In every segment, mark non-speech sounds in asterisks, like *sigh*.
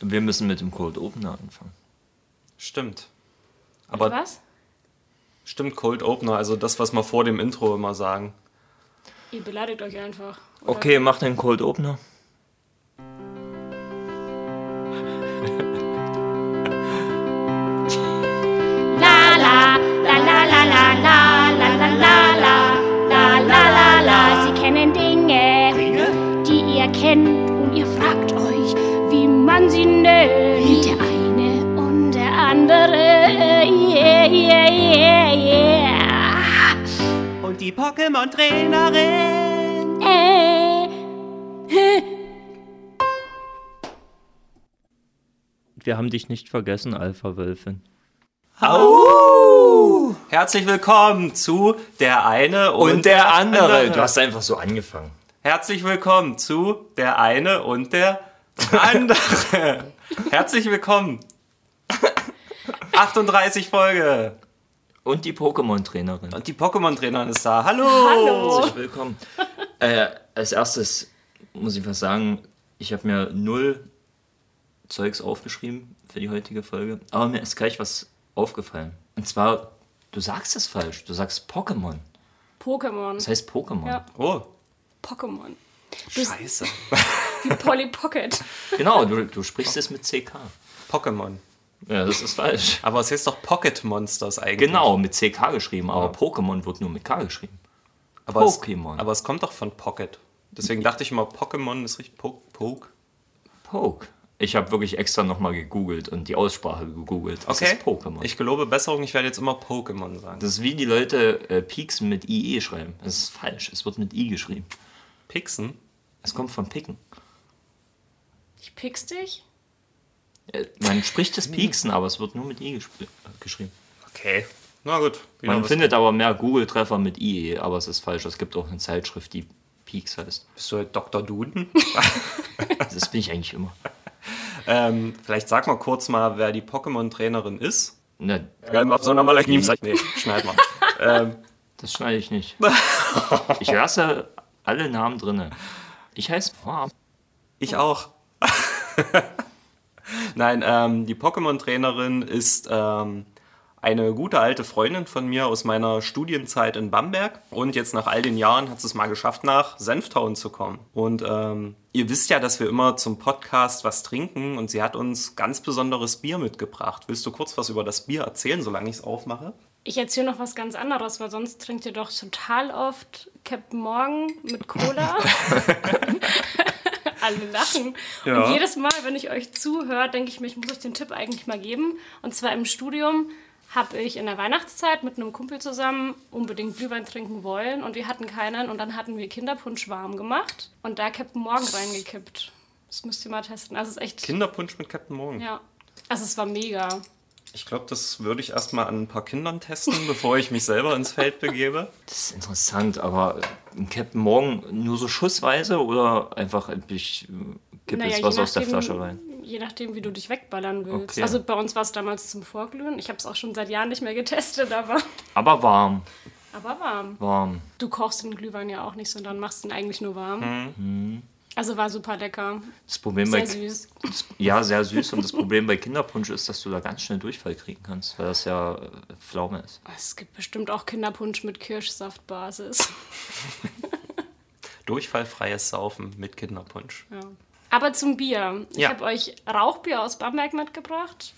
Wir müssen mit dem Cold Opener anfangen. Stimmt. Aber was? stimmt Cold Opener, also das, was wir vor dem Intro immer sagen. Ihr beleidigt euch einfach. oder? Okay, mach den Cold Opener. Die Pokémon-Trainerin. Äh, Wir haben dich nicht vergessen, Alpha Wölfin. Au! Herzlich willkommen zu Der eine und, Du hast einfach so angefangen. Herzlich willkommen zu Der eine und der andere. *laughs* Herzlich willkommen. 38 Folge. Und die Pokémon-Trainerin. Und die Pokémon-Trainerin ist da. Hallo. Hallo. Herzlich willkommen. äh, als erstes muss ich was sagen. Ich habe mir null Zeugs aufgeschrieben für die heutige Folge. Aber mir ist gleich was aufgefallen. Und zwar, du sagst es falsch. Du sagst Pokémon. Pokémon. Das heißt Pokémon. Ja. Oh, Pokémon. scheiße. Wie Polly Pocket. Genau, du, du sprichst es mit CK. Pokémon. Ja, das ist falsch. Aber es heißt doch Pocket Monsters eigentlich. Genau, mit CK geschrieben, aber Pokémon wird nur mit K geschrieben. aber es, Pokémon. aber es kommt doch von Pocket. Deswegen dachte ich immer, Pokémon ist richtig Poke. Poke. Poke. Ich habe wirklich extra nochmal gegoogelt und die Aussprache gegoogelt. Das Okay. ist Pokémon. Ich gelobe Besserung, ich werde jetzt immer Pokémon sagen. Das ist wie die Leute äh, Pieksen mit IE schreiben. Das ist falsch. Es wird mit I geschrieben. Pixen? Es kommt von Picken. Ich pick's dich? Man spricht das Pieksen, aber es wird nur mit I äh, geschrieben. Okay. Na gut. Man findet aber mehr Google-Treffer mit IE, aber es ist falsch. Es gibt auch eine Zeitschrift, die Pieks heißt. Bist du halt Dr. Duden? *laughs* *laughs* Das bin ich eigentlich immer. ähm, vielleicht sag mal kurz mal, wer die Pokémon-Trainerin ist. Ne, So nochmal Nee, schneid mal. *laughs* ähm, das schneide ich nicht. Ich lasse alle Namen drinne. Ich heiße Farm. ich auch. Nein, ähm, die Pokémon-Trainerin ist ähm, eine gute alte Freundin von mir aus meiner Studienzeit in Bamberg. Und jetzt nach all den Jahren hat sie es mal geschafft, nach Senftown zu kommen. Und ähm, ihr wisst ja, dass wir immer zum Podcast was trinken. Und sie hat uns ganz besonderes Bier mitgebracht. Willst du kurz was über das Bier erzählen, solange ich es aufmache? Ich erzähle noch was ganz anderes, weil sonst trinkt ihr doch total oft Captain Morgan mit Cola. *laughs* *laughs* Alle lachen. Ja. Und jedes Mal, wenn ich euch zuhöre, denke ich mir, ich muss euch den Tipp eigentlich mal geben. Und zwar im Studium habe ich in der Weihnachtszeit mit einem Kumpel zusammen unbedingt Glühwein trinken wollen und wir hatten keinen und dann hatten wir Kinderpunsch warm gemacht und da Captain Morgan reingekippt. Das müsst ihr mal testen. Also es ist echt. Kinderpunsch mit Captain Morgan. ja. Also es war mega. Ich glaube, das würde ich erstmal an ein paar Kindern testen, bevor ich mich selber ins Feld begebe. *laughs* Das ist interessant, aber ein Captain Morgan nur so schussweise oder einfach ich äh, kipp Naja, jetzt je was aus der Flasche rein? Je nachdem, wie du dich wegballern willst. Okay. Also bei uns war es damals zum Vorglühen. Ich habe es auch schon seit Jahren nicht mehr getestet, aber, *laughs* Aber warm, aber warm. warm. Du kochst den Glühwein ja auch nicht, sondern machst ihn eigentlich nur warm. Mhm. Also war super lecker. Das Problem bei Sehr süß. das, ja sehr süß und das Problem bei Kinderpunsch ist, dass du da ganz schnell Durchfall kriegen kannst, weil das ja äh, Pflaume ist. Es gibt bestimmt auch Kinderpunsch mit Kirschsaftbasis. *laughs* Durchfallfreies Saufen mit Kinderpunsch. Ja. Aber zum Bier. Ich Ja. habe euch Rauchbier aus Bamberg mitgebracht.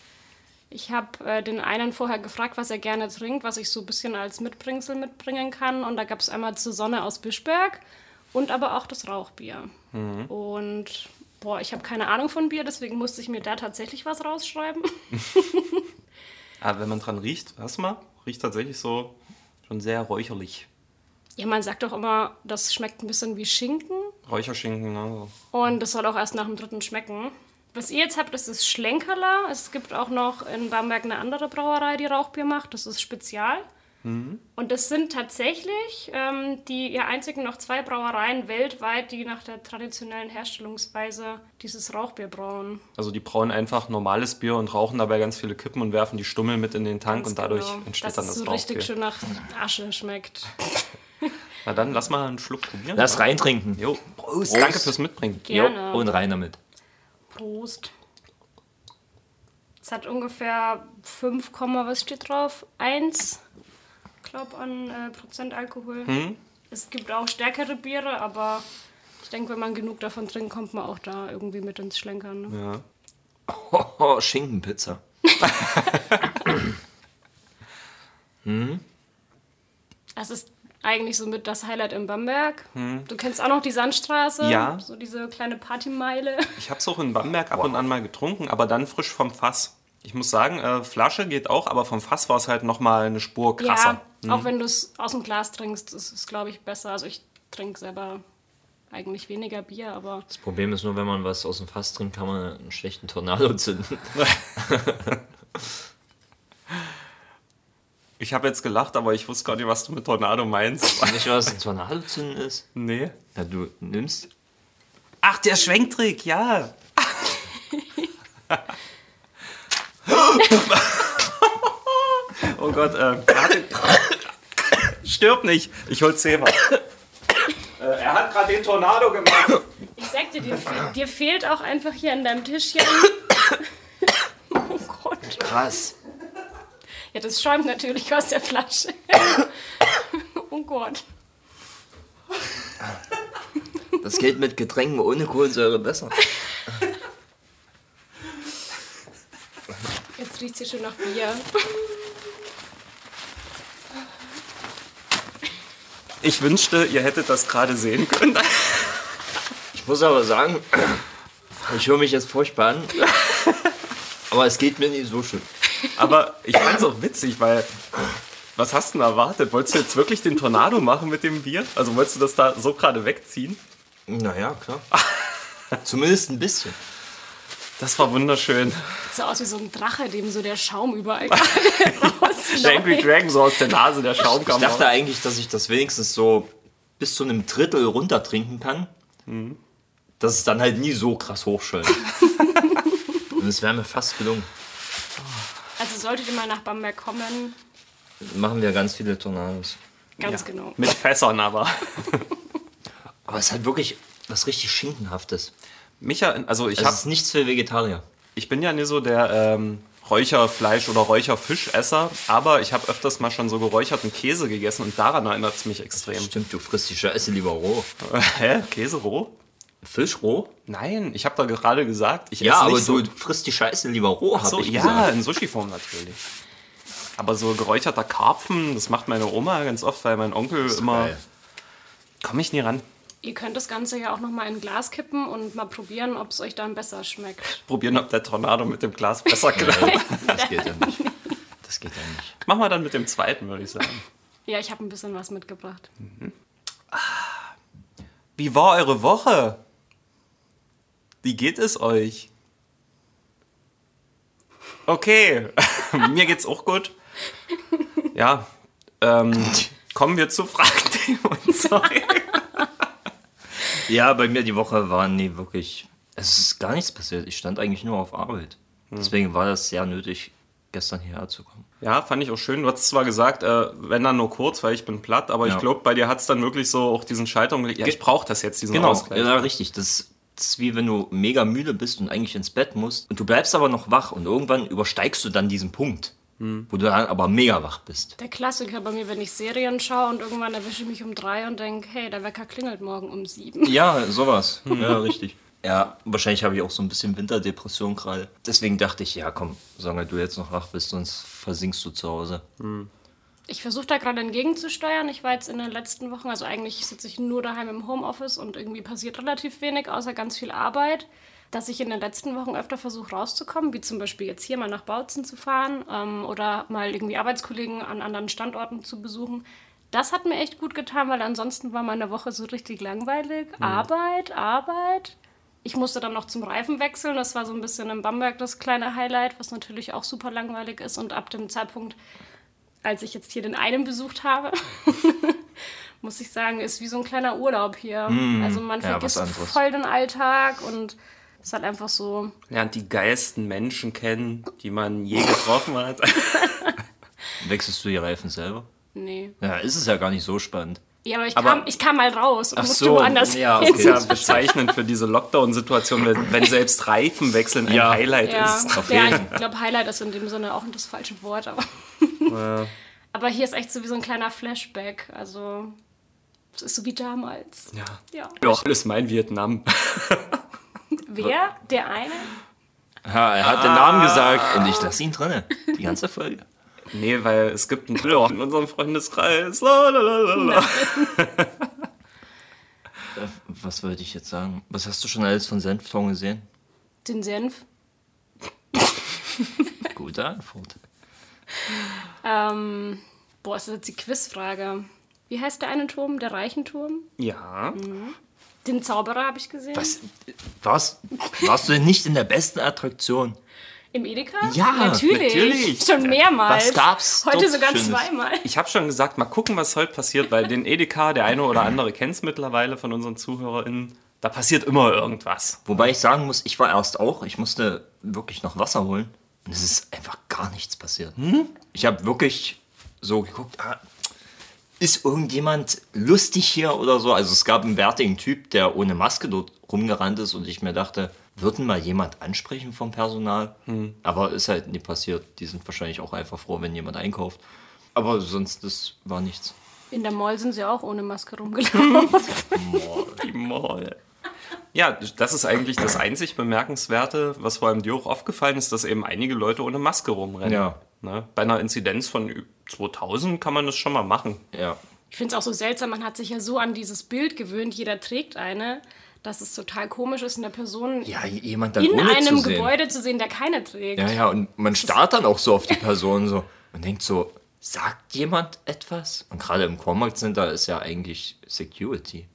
Ich habe äh, den einen vorher gefragt, was er gerne trinkt, was ich so ein bisschen als Mitbringsel mitbringen kann. Und da gab es einmal zur Sonne aus Bischberg und aber auch das Rauchbier. Und boah, ich habe keine Ahnung von Bier, deswegen musste ich mir da tatsächlich was rausschreiben. Aber *laughs* wenn man dran riecht, hörst du mal? Riecht tatsächlich so schon sehr räucherlich. Ja, man sagt doch immer, das schmeckt ein bisschen wie Schinken. Räucherschinken, ne? Und das soll auch erst nach dem dritten schmecken. Was ihr jetzt habt, ist das Schlenkerler. Es gibt auch noch in Bamberg eine andere Brauerei, die Rauchbier macht. Das ist Spezial. Und das sind tatsächlich ähm, die ihr einzigen noch zwei Brauereien weltweit, die nach der traditionellen Herstellungsweise dieses Rauchbier brauen. Also die brauen einfach normales Bier und rauchen dabei ganz viele Kippen und werfen die Stummel mit in den Tank und dadurch Genau. entsteht dann das so richtig Rauchbier. schön nach Asche schmeckt. *laughs* Na dann lass mal einen Schluck probieren. Lass wa? reintrinken. Jo, Prost. Prost. Danke fürs Mitbringen. Gerne. Jo, und rein damit. Prost. Es hat ungefähr 5, Komma, was steht drauf? 1, glaube an äh, Prozent Alkohol. Es gibt auch stärkere Biere, aber ich denke, wenn man genug davon trinkt, kommt man auch da irgendwie mit ins Schlenkern. Ne? Ja. Oh, *laughs* Schinkenpizza. *laughs* Das ist eigentlich so mit das Highlight in Bamberg. Du kennst auch noch die Sandstraße, Ja. so diese kleine Partymeile. Ich habe es auch in Bamberg ab und an mal getrunken, aber dann frisch vom Fass. Ich muss sagen, äh, Flasche geht auch, aber vom Fass war es halt nochmal eine Spur krasser. Ja, auch wenn du es aus dem Glas trinkst, ist es, glaube ich, besser. Also ich trinke selber eigentlich weniger Bier, aber Das Problem ist nur, wenn man was aus dem Fass trinkt, kann man einen schlechten Tornado zünden. *laughs* Ich habe jetzt gelacht, aber ich wusste gar nicht, was du mit Tornado meinst. Weißt du, was ein Tornado zünden ist? nee. Ja, du nimmst. Ach, der Schwenktrick, ja. *laughs* *laughs* oh Gott, äh, Stirb nicht, ich hol Zebra. äh, er hat gerade den Tornado gemacht. ich sag dir, dir, dir fehlt auch einfach hier an deinem Tischchen. oh Gott. Krass. Ja, das schäumt natürlich aus der Flasche. oh Gott. Das geht mit Getränken ohne Kohlensäure besser. Jetzt riecht hier schon nach Bier. Ich wünschte, ihr hättet das gerade sehen können. Ich muss aber sagen, ich höre mich jetzt furchtbar an. Aber es geht mir nicht so schön. Aber ich fand's auch witzig, weil. Was hast du denn erwartet? Wolltest du jetzt wirklich den Tornado machen mit dem Bier? Also wolltest du das da so gerade wegziehen? Naja, klar. Zumindest ein bisschen. Das war wunderschön. So aus wie so ein Drache, dem so der Schaum überall Der Angry rausläuft. Dragon so aus der Nase, der Schaum Ich kam dachte raus. eigentlich, dass ich das wenigstens so bis zu einem Drittel runter trinken kann. Dass es dann halt nie so krass hochschäumt. *laughs* Und es wäre mir fast gelungen. Also solltet ihr mal nach Bamberg kommen, Machen wir ganz viele Tornados. ganz genau. Mit Fässern aber. *laughs* Aber es hat wirklich was richtig Schinkenhaftes. Micha, also ich, Es hab, ist nichts für Vegetarier. ich bin ja nicht so der ähm, Räucherfleisch- oder Räucherfischesser, aber ich habe öfters mal schon so geräucherten Käse gegessen und daran erinnert es mich extrem. Stimmt, du frisst die Scheiße lieber roh. *laughs* Hä? Käse roh? Fisch roh? Nein, ich habe da gerade gesagt, ich Ja, esse aber nicht so. du frisst die Scheiße lieber roh, hab so, ich ja, gesagt. in Sushi-Form natürlich. Aber so geräucherter Karpfen, das macht meine Oma ganz oft, weil mein Onkel immer. geil. Komme ich nie ran. Ihr könnt das Ganze ja auch noch mal in ein Glas kippen und mal probieren, ob es euch dann besser schmeckt. Probieren, ob der Tornado mit dem Glas besser *laughs* klappt. Das geht ja nicht. Das geht ja nicht. Machen wir dann mit dem zweiten, würde ich sagen. Ja, ich habe ein bisschen was mitgebracht. Wie war eure Woche? Wie geht es euch? Okay, *laughs* mir geht's auch gut. Ja, ähm, kommen wir zu Fragen und *laughs* Sorry. Ja, bei mir die Woche war nie wirklich. Es ist gar nichts passiert. Ich stand eigentlich nur auf Arbeit. Deswegen war das sehr nötig, gestern hierher zu kommen. Ja, fand ich auch schön. Du hast zwar gesagt, äh, wenn dann nur kurz, weil ich bin platt, aber Ja. ich glaube, bei dir hat es dann wirklich so auch diesen Schalter umgelegt. Ja, ich brauche das jetzt, diesen Genau, Ausgleich. ja, richtig. Das, das ist wie wenn du mega müde bist und eigentlich ins Bett musst. Und du bleibst aber noch wach und irgendwann übersteigst du dann diesen Punkt, wo du dann aber mega wach bist. Der Klassiker bei mir, wenn ich Serien schaue und irgendwann erwische ich mich um drei und denke, hey, der Wecker klingelt morgen um sieben. Ja, sowas. *laughs* Ja, richtig. Ja, wahrscheinlich habe ich auch so ein bisschen Winterdepression gerade. Deswegen dachte ich, ja komm, solange du jetzt noch wach bist, sonst versinkst du zu Hause. Ich versuche da gerade entgegenzusteuern. Ich war jetzt in den letzten Wochen, also eigentlich sitze ich nur daheim im Homeoffice und irgendwie passiert relativ wenig, außer ganz viel Arbeit. Dass ich in den letzten Wochen öfter versuche rauszukommen, wie zum Beispiel jetzt hier mal nach Bautzen zu fahren ähm, oder mal irgendwie Arbeitskollegen an anderen Standorten zu besuchen. Das hat mir echt gut getan, weil ansonsten war meine Woche so richtig langweilig. Arbeit, Arbeit. Ich musste dann noch zum Reifen wechseln. Das war so ein bisschen in Bamberg das kleine Highlight, was natürlich auch super langweilig ist. Und ab dem Zeitpunkt, als ich jetzt hier den einen besucht habe, *laughs* muss ich sagen, ist wie so ein kleiner Urlaub hier. also man ja, vergisst anderes. voll den Alltag und ist halt einfach so. Lernt die geilsten Menschen kennen, die man je getroffen hat. *laughs* Wechselst du die Reifen selber? Nee. Ja, ist es ja gar nicht so spannend. Ja, aber ich, Aber- kam, ich kam mal raus und Ach musste so, woanders ja, hin. Das ist ja bezeichnend für diese Lockdown-Situation, wenn, wenn selbst Reifen wechseln ein Ja. Highlight Ja, ist. Auf ja jeden. ich glaube, Highlight ist in dem Sinne auch das falsche Wort, aber. aber hier ist echt so wie so ein kleiner Flashback. Also, es ist so wie damals. Ja. Ja. Ja, alles mein Vietnam. Wer? Der eine? Ja, er hat den Namen gesagt und ich lasse ihn drinne. Die ganze Folge. Nee, weil es gibt einen Thriller in unserem Freundeskreis. *laughs* Äh, Was wollte ich jetzt sagen? Was hast du schon alles von Senfton gesehen? Den Senf. *laughs* Gute Antwort. Ähm, boah, ist das jetzt die Quizfrage. Wie heißt der eine Turm? Der Reichenturm? Ja. Den Zauberer habe ich gesehen. Was? Warst, warst du denn nicht in der besten Attraktion? Im Edeka? Ja, natürlich. natürlich. Schon mehrmals. Was gab's Heute sogar Schönes? zweimal. Ich habe schon gesagt, mal gucken, was heute passiert, weil den Edeka, der eine oder andere kennt es mittlerweile von unseren ZuhörerInnen. Da passiert immer irgendwas. Wobei ich sagen muss, ich war erst auch, ich musste wirklich noch Wasser holen und es ist einfach gar nichts passiert. Ich habe wirklich so geguckt, ah, ist irgendjemand lustig hier oder so? Also es gab einen bärtigen Typ, der ohne Maske dort rumgerannt ist und ich mir dachte, würden mal jemand ansprechen vom Personal? Aber ist halt nie passiert. Die sind wahrscheinlich auch einfach froh, wenn jemand einkauft. Aber sonst, das war nichts. In der Mall sind sie auch ohne Maske rumgelaufen. *laughs* Die Mall. Ja, das ist eigentlich das einzig Bemerkenswerte, was vor allem dir auch aufgefallen ist, dass eben einige Leute ohne Maske rumrennen. Ja. Ne? Bei einer Inzidenz von 2000 kann man das schon mal machen. Ja. Ich finde es auch so seltsam, man hat sich ja so an dieses Bild gewöhnt, jeder trägt eine, dass es total komisch ist, eine Person Ja, jemand dann in ohne einem zu sehen. Gebäude zu sehen, der keine trägt. Ja, ja, und man starrt dann auch so auf die Person so und denkt so, sagt jemand etwas? Und gerade im Combat Center ist ja eigentlich Security.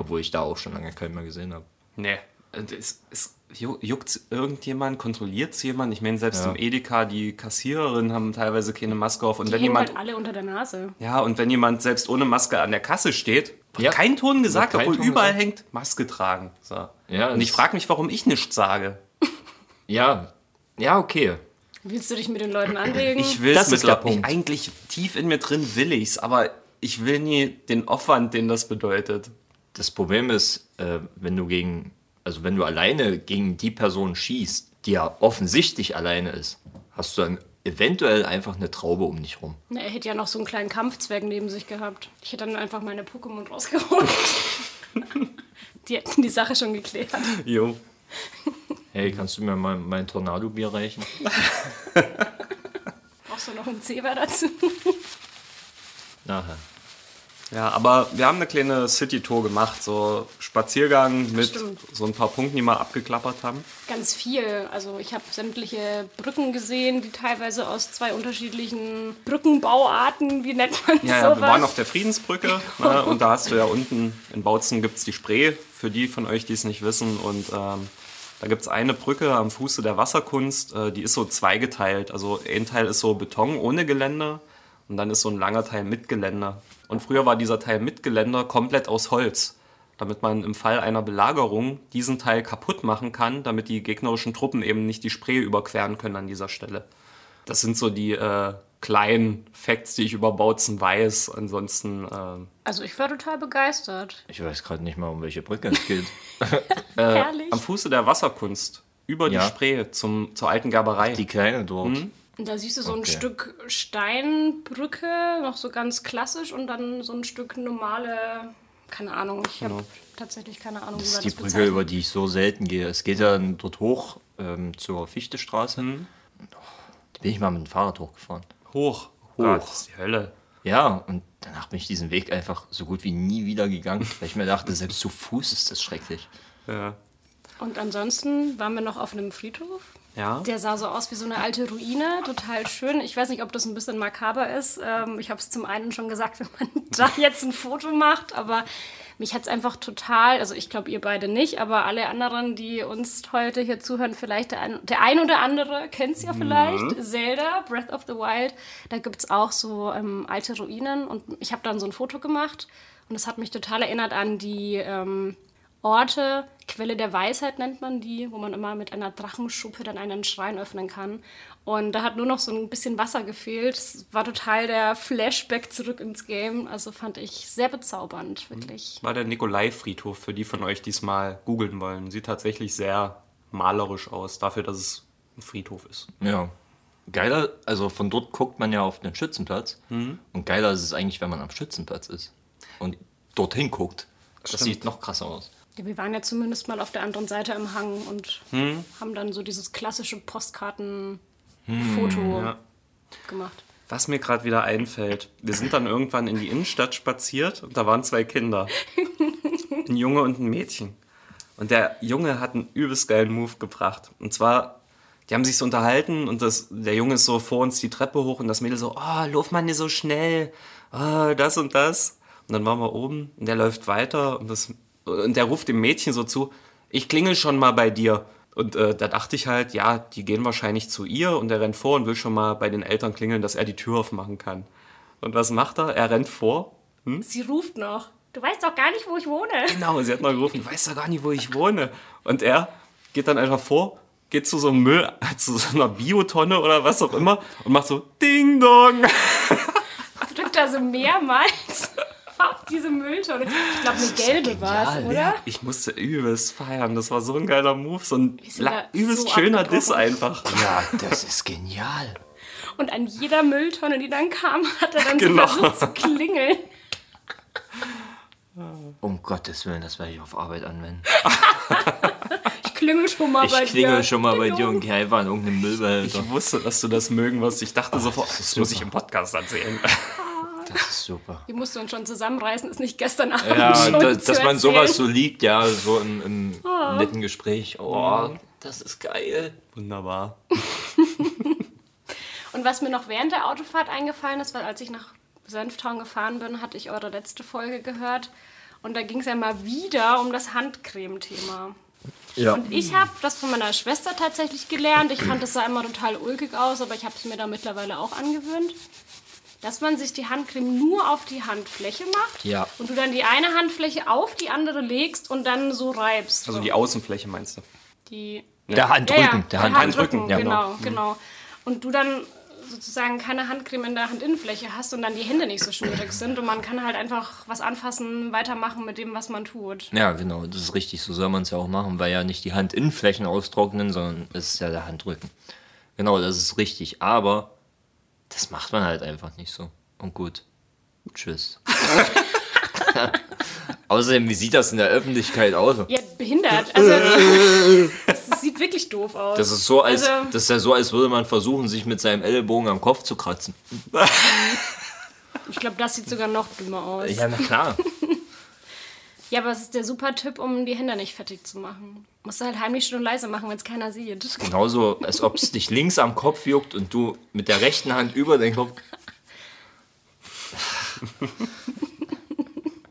Obwohl ich da auch schon lange keinen mehr gesehen habe. Nee. Und Es, es ju- juckt irgendjemand, kontrolliert es jemand? Ich meine, selbst Ja. im Edeka, die Kassiererinnen haben teilweise keine Maske auf. Und Die wenn jemand, halt alle unter der Nase. ja, und wenn jemand selbst ohne Maske an der Kasse steht, wird Ja. kein Ton gesagt, kein obwohl Ton überall gesagt. hängt, Maske tragen. So. Ja, und ich frage mich, warum ich nichts sage. *laughs* Ja, ja, okay. Willst du dich mit den Leuten anlegen? Ich will Das es ist der. Eigentlich tief in mir drin will ich's, aber ich will nie den Aufwand, den das bedeutet. Das Problem ist, äh, wenn du gegen, also wenn du alleine gegen die Person schießt, die ja offensichtlich alleine ist, hast du dann eventuell einfach eine Traube um dich rum. Na, er hätte ja noch so einen kleinen Kampfzwerg neben sich gehabt. Ich hätte dann einfach meine Pokémon rausgeholt. *laughs* die hätten die Sache schon geklärt. Jo. *laughs* Hey, kannst du mir mal mein Tornado-Bier reichen? *laughs* Brauchst du noch einen Zebra dazu? Nachher. Ja, aber wir haben eine kleine City-Tour gemacht, so Spaziergang mit Stimmt. so ein paar Punkten, die wir abgeklappert haben. Ganz viel. Also ich habe sämtliche Brücken gesehen, die teilweise aus zwei unterschiedlichen Brückenbauarten, wie nennt man Ja, ja, sowas? wir waren auf der Friedensbrücke *laughs* ne, und da hast du ja unten in Bautzen gibt es die Spree, für die von euch, die es nicht wissen. Und ähm, da gibt es eine Brücke am Fuße der Wasserkunst, äh, die ist so zweigeteilt. Also ein Teil ist so Beton ohne Geländer und dann ist so ein langer Teil mit Geländer. Und früher war dieser Teil mit Geländer komplett aus Holz, damit man im Fall einer Belagerung diesen Teil kaputt machen kann, damit die gegnerischen Truppen eben nicht die Spree überqueren können an dieser Stelle. Das sind so die äh, kleinen Facts, die ich über Bautzen weiß. Ansonsten ähm, also ich war total begeistert. Ich weiß gerade nicht mal, um welche Brücke es geht. *laughs* *laughs* Herrlich. am Fuße der Wasserkunst über die Ja. Spree zum, zur alten Gerberei. Die kleine dort. Und da siehst du so ein Okay. Stück Steinbrücke, noch so ganz klassisch und dann so ein Stück normale, keine Ahnung, ich habe tatsächlich keine Ahnung, wie Das man ist die das Brücke, bezeichnet. über die ich so selten gehe. Es geht ja dann dort hoch ähm, zur Fichtestraße. Mhm. Oh, Da bin ich mal mit dem Fahrrad hochgefahren. Hoch. Hoch. Gott, das ist die Hölle. Ja, und danach bin ich diesen Weg einfach so gut wie nie wieder gegangen, weil ich mir dachte, selbst zu Fuß ist das schrecklich. Ja. Und ansonsten waren wir noch auf einem Friedhof. Ja. Der sah so aus wie so eine alte Ruine, total schön. Ich weiß nicht, ob das ein bisschen makaber ist. Ähm, ich habe es zum einen schon gesagt, *laughs* wenn man da jetzt ein Foto macht, aber mich hat es einfach total, also ich glaube ihr beide nicht, aber alle anderen, die uns heute hier zuhören, vielleicht der ein, der ein oder andere kennt es ja vielleicht. Zelda, Breath of the Wild, da gibt es auch so ähm, alte Ruinen und ich habe dann so ein Foto gemacht und es hat mich total erinnert an die ähm, Orte. Quelle der Weisheit nennt man die, wo man immer mit einer Drachenschuppe dann einen Schrein öffnen kann. Und da hat nur noch so ein bisschen Wasser gefehlt. Es war total der Flashback zurück ins Game. Also fand ich sehr bezaubernd, wirklich. War der Nikolai-Friedhof für die von euch, die es mal googeln wollen. Sieht tatsächlich sehr malerisch aus, dafür, dass es ein Friedhof ist. Ja. Geiler, also von dort guckt man ja auf den Schützenplatz. Und geiler ist es eigentlich, wenn man am Schützenplatz ist und dorthin guckt. Das Stimmt. sieht noch krasser aus. Ja, wir waren ja zumindest mal auf der anderen Seite im Hang und Hm. haben dann so dieses klassische Postkartenfoto Ja. gemacht. Was mir gerade wieder einfällt, wir sind dann irgendwann in die Innenstadt spaziert und da waren zwei Kinder. *laughs* Ein Junge und ein Mädchen. Und der Junge hat einen übelst geilen Move gebracht. Und zwar, die haben sich so unterhalten und das, der Junge ist so vor uns die Treppe hoch und das Mädel so, oh, lauf mal nicht so schnell, oh, das und das. Und dann waren wir oben und der läuft weiter und, das, und der ruft dem Mädchen so zu, ich klingel schon mal bei dir. Und äh, da dachte ich halt, ja, die gehen wahrscheinlich zu ihr und er rennt vor und will schon mal bei den Eltern klingeln, dass er die Tür aufmachen kann. Und was macht er? Er rennt vor. Sie ruft noch. Du weißt doch gar nicht, wo ich wohne. Genau, sie hat noch gerufen, du weißt doch gar nicht, wo ich wohne. Und er geht dann einfach vor, geht zu so einem Müll, *laughs* zu so einer Biotonne oder was auch immer und macht so Ding Dong. *laughs* Drückt da so mehrmals diese Mülltonne. Ich glaube, eine gelbe war es, oder? Ich musste übelst feiern, das war so ein geiler Move, so ein übelst so schöner. Diss einfach. Ja, das ist genial. Und an jeder Mülltonne, die dann kam, hat er dann Genau. so versucht zu klingeln. Um Gottes Willen, das werde ich auf Arbeit anwenden. *laughs* Ich klingel schon mal bei Ich klingel dir. schon mal bei dir und gehe einfach an irgendeinem Müllbehälter. Ich wusste, dass du das mögen wirst. Ich dachte sofort, das muss ich im Podcast erzählen. *laughs* Das ist super. Die musst du uns schon zusammenreißen, ist nicht gestern Abend Ja, schon da, zu dass man sowas so liegt, ja, so im, im netten Gespräch. Oh, das ist geil. Wunderbar. *laughs* Und was mir noch während der Autofahrt eingefallen ist, weil als ich nach Senftown gefahren bin, hatte ich eure letzte Folge gehört. Und da ging es ja mal wieder um das Handcreme-Thema. Ja. Und ich habe das von meiner Schwester tatsächlich gelernt. Ich fand, das sah immer total ulkig aus, aber ich habe es mir da mittlerweile auch angewöhnt. Dass man sich die Handcreme nur auf die Handfläche macht Ja. und du dann die eine Handfläche auf die andere legst und dann so reibst. Also die Außenfläche meinst du? die Der Handrücken. ja, ja, der Hand Handrücken, ja. genau, genau. Und du dann sozusagen keine Handcreme in der Handinnenfläche hast und dann die Hände nicht so schmierig sind und man kann halt einfach was anfassen, weitermachen mit dem, was man tut. Ja, genau, das ist richtig. So soll man es ja auch machen, weil ja nicht die Handinnenflächen austrocknen, sondern es ist ja der Handrücken. Genau, das ist richtig. Aber das macht man halt einfach nicht so. Und gut. Tschüss. *laughs* Außerdem, wie sieht das in der Öffentlichkeit aus? Ja, behindert. Also, *laughs* das sieht wirklich doof aus. Das ist so, als, Also- das ist ja so, als würde man versuchen, sich mit seinem Ellbogen am Kopf zu kratzen. Ich glaube, das sieht sogar noch dümmer aus. Ja, na klar. *laughs* Ja, aber es ist der super Tipp, um die Hände nicht fettig zu machen. Musst du halt heimlich schön und leise machen, wenn es keiner sieht. Genauso, als ob es dich links am Kopf juckt und du mit der rechten Hand über den Kopf.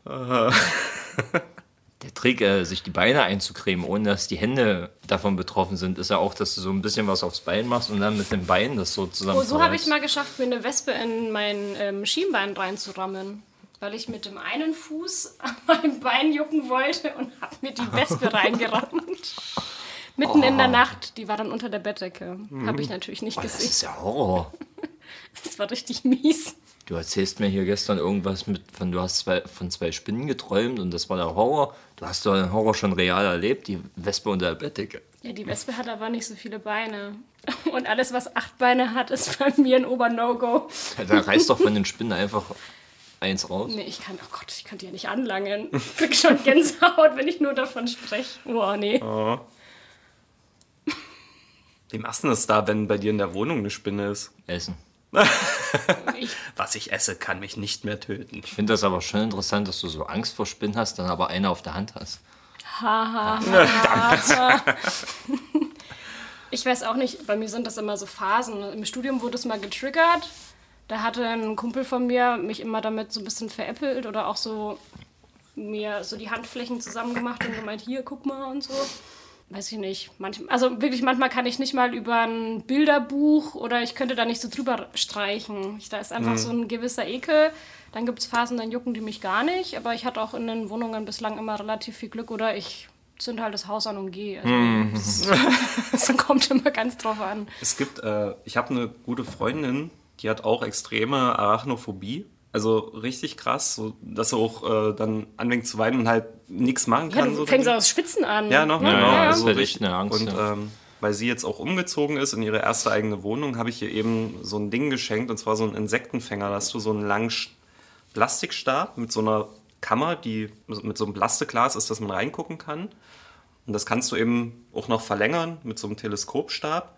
*laughs* Der Trick, äh, sich die Beine einzucremen, ohne dass die Hände davon betroffen sind, ist ja auch, dass du so ein bisschen was aufs Bein machst und dann mit den Beinen das so zusammen. Oh, so habe ich mal geschafft, mir eine Wespe in mein ähm, Schienbein reinzurammen. Weil ich mit dem einen Fuß *laughs* an meinem Bein jucken wollte und habe mir die Wespe *laughs* reingerammt. Mitten in der Nacht. Die war dann unter der Bettdecke. Habe ich natürlich nicht Oh, das gesehen. ist ja Horror. *laughs* Das war richtig mies. Du erzählst mir hier gestern irgendwas mit, von du hast zwei, von zwei Spinnen geträumt und das war der Horror. Du hast doch den Horror schon real erlebt, die Wespe unter der Bettdecke. Ja, die Wespe hat aber nicht so viele Beine. Und alles, was acht Beine hat, ist bei mir ein Ober-No-Go. Ja, Da reißt doch von den Spinnen einfach eins raus. Nee, ich kann, oh Gott, ich kann die ja nicht anlangen. Ich krieg schon *laughs* Gänsehaut, wenn ich nur davon spreche. Oh, nee. Wie machst du das da, wenn bei dir in der Wohnung eine Spinne ist? Essen. Was ich esse, kann mich nicht mehr töten. Ich finde das aber schon interessant, dass du so Angst vor Spinnen hast, dann aber eine auf der Hand hast. *laughs* ich weiß auch nicht, bei mir sind das immer so Phasen. Im Studium wurde es mal getriggert. Da hatte ein Kumpel von mir mich immer damit so ein bisschen veräppelt oder auch so mir so die Handflächen zusammen gemacht und gemeint, hier, guck mal und so. weiß ich nicht, manchmal, also wirklich manchmal kann ich nicht mal über ein Bilderbuch oder ich könnte da nicht so drüber streichen. Ich, da ist einfach so ein gewisser Ekel. Dann gibt es Phasen, dann jucken die mich gar nicht, aber ich hatte auch in den Wohnungen bislang immer relativ viel Glück oder ich zünd halt das Haus an und gehe. Also, das, *laughs* das kommt immer ganz drauf an. Es gibt, äh, ich habe eine gute Freundin, die hat auch extreme Arachnophobie. Also richtig krass, so, dass sie auch äh, dann anfängt zu weinen und halt nichts machen Ja, kann. du so fängst dagegen. aus Schwitzen an. Ja, noch, Ne? genau. ja, also richtig- echt eine Angst, Und ja. ähm, weil sie jetzt auch umgezogen ist in ihre erste eigene Wohnung, habe ich ihr eben so ein Ding geschenkt, und zwar so ein Insektenfänger. Da hast du so einen langen Sch- Plastikstab mit so einer Kammer, die mit so einem Plastikglas ist, dass man reingucken kann. Und das kannst du eben auch noch verlängern mit so einem Teleskopstab.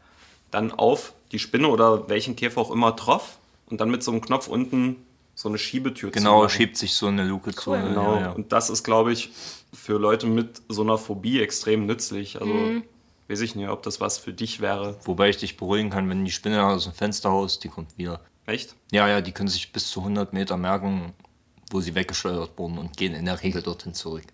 Dann auf die Spinne oder welchen Käfer auch immer drauf. Und dann mit so einem Knopf unten so eine Schiebetür zu Genau, schiebt sich so eine Luke zu. Genau. Ja, ja. Und das ist, glaube ich, für Leute mit so einer Phobie extrem nützlich. Also Mhm. weiß ich nicht, ob das was für dich wäre. Wobei ich dich beruhigen kann, wenn die Spinne aus dem Fenster haust, die kommt wieder. Echt? Ja, ja, die können sich bis zu 100 Meter merken, wo sie weggesteuert wurden und gehen in der Regel dorthin zurück.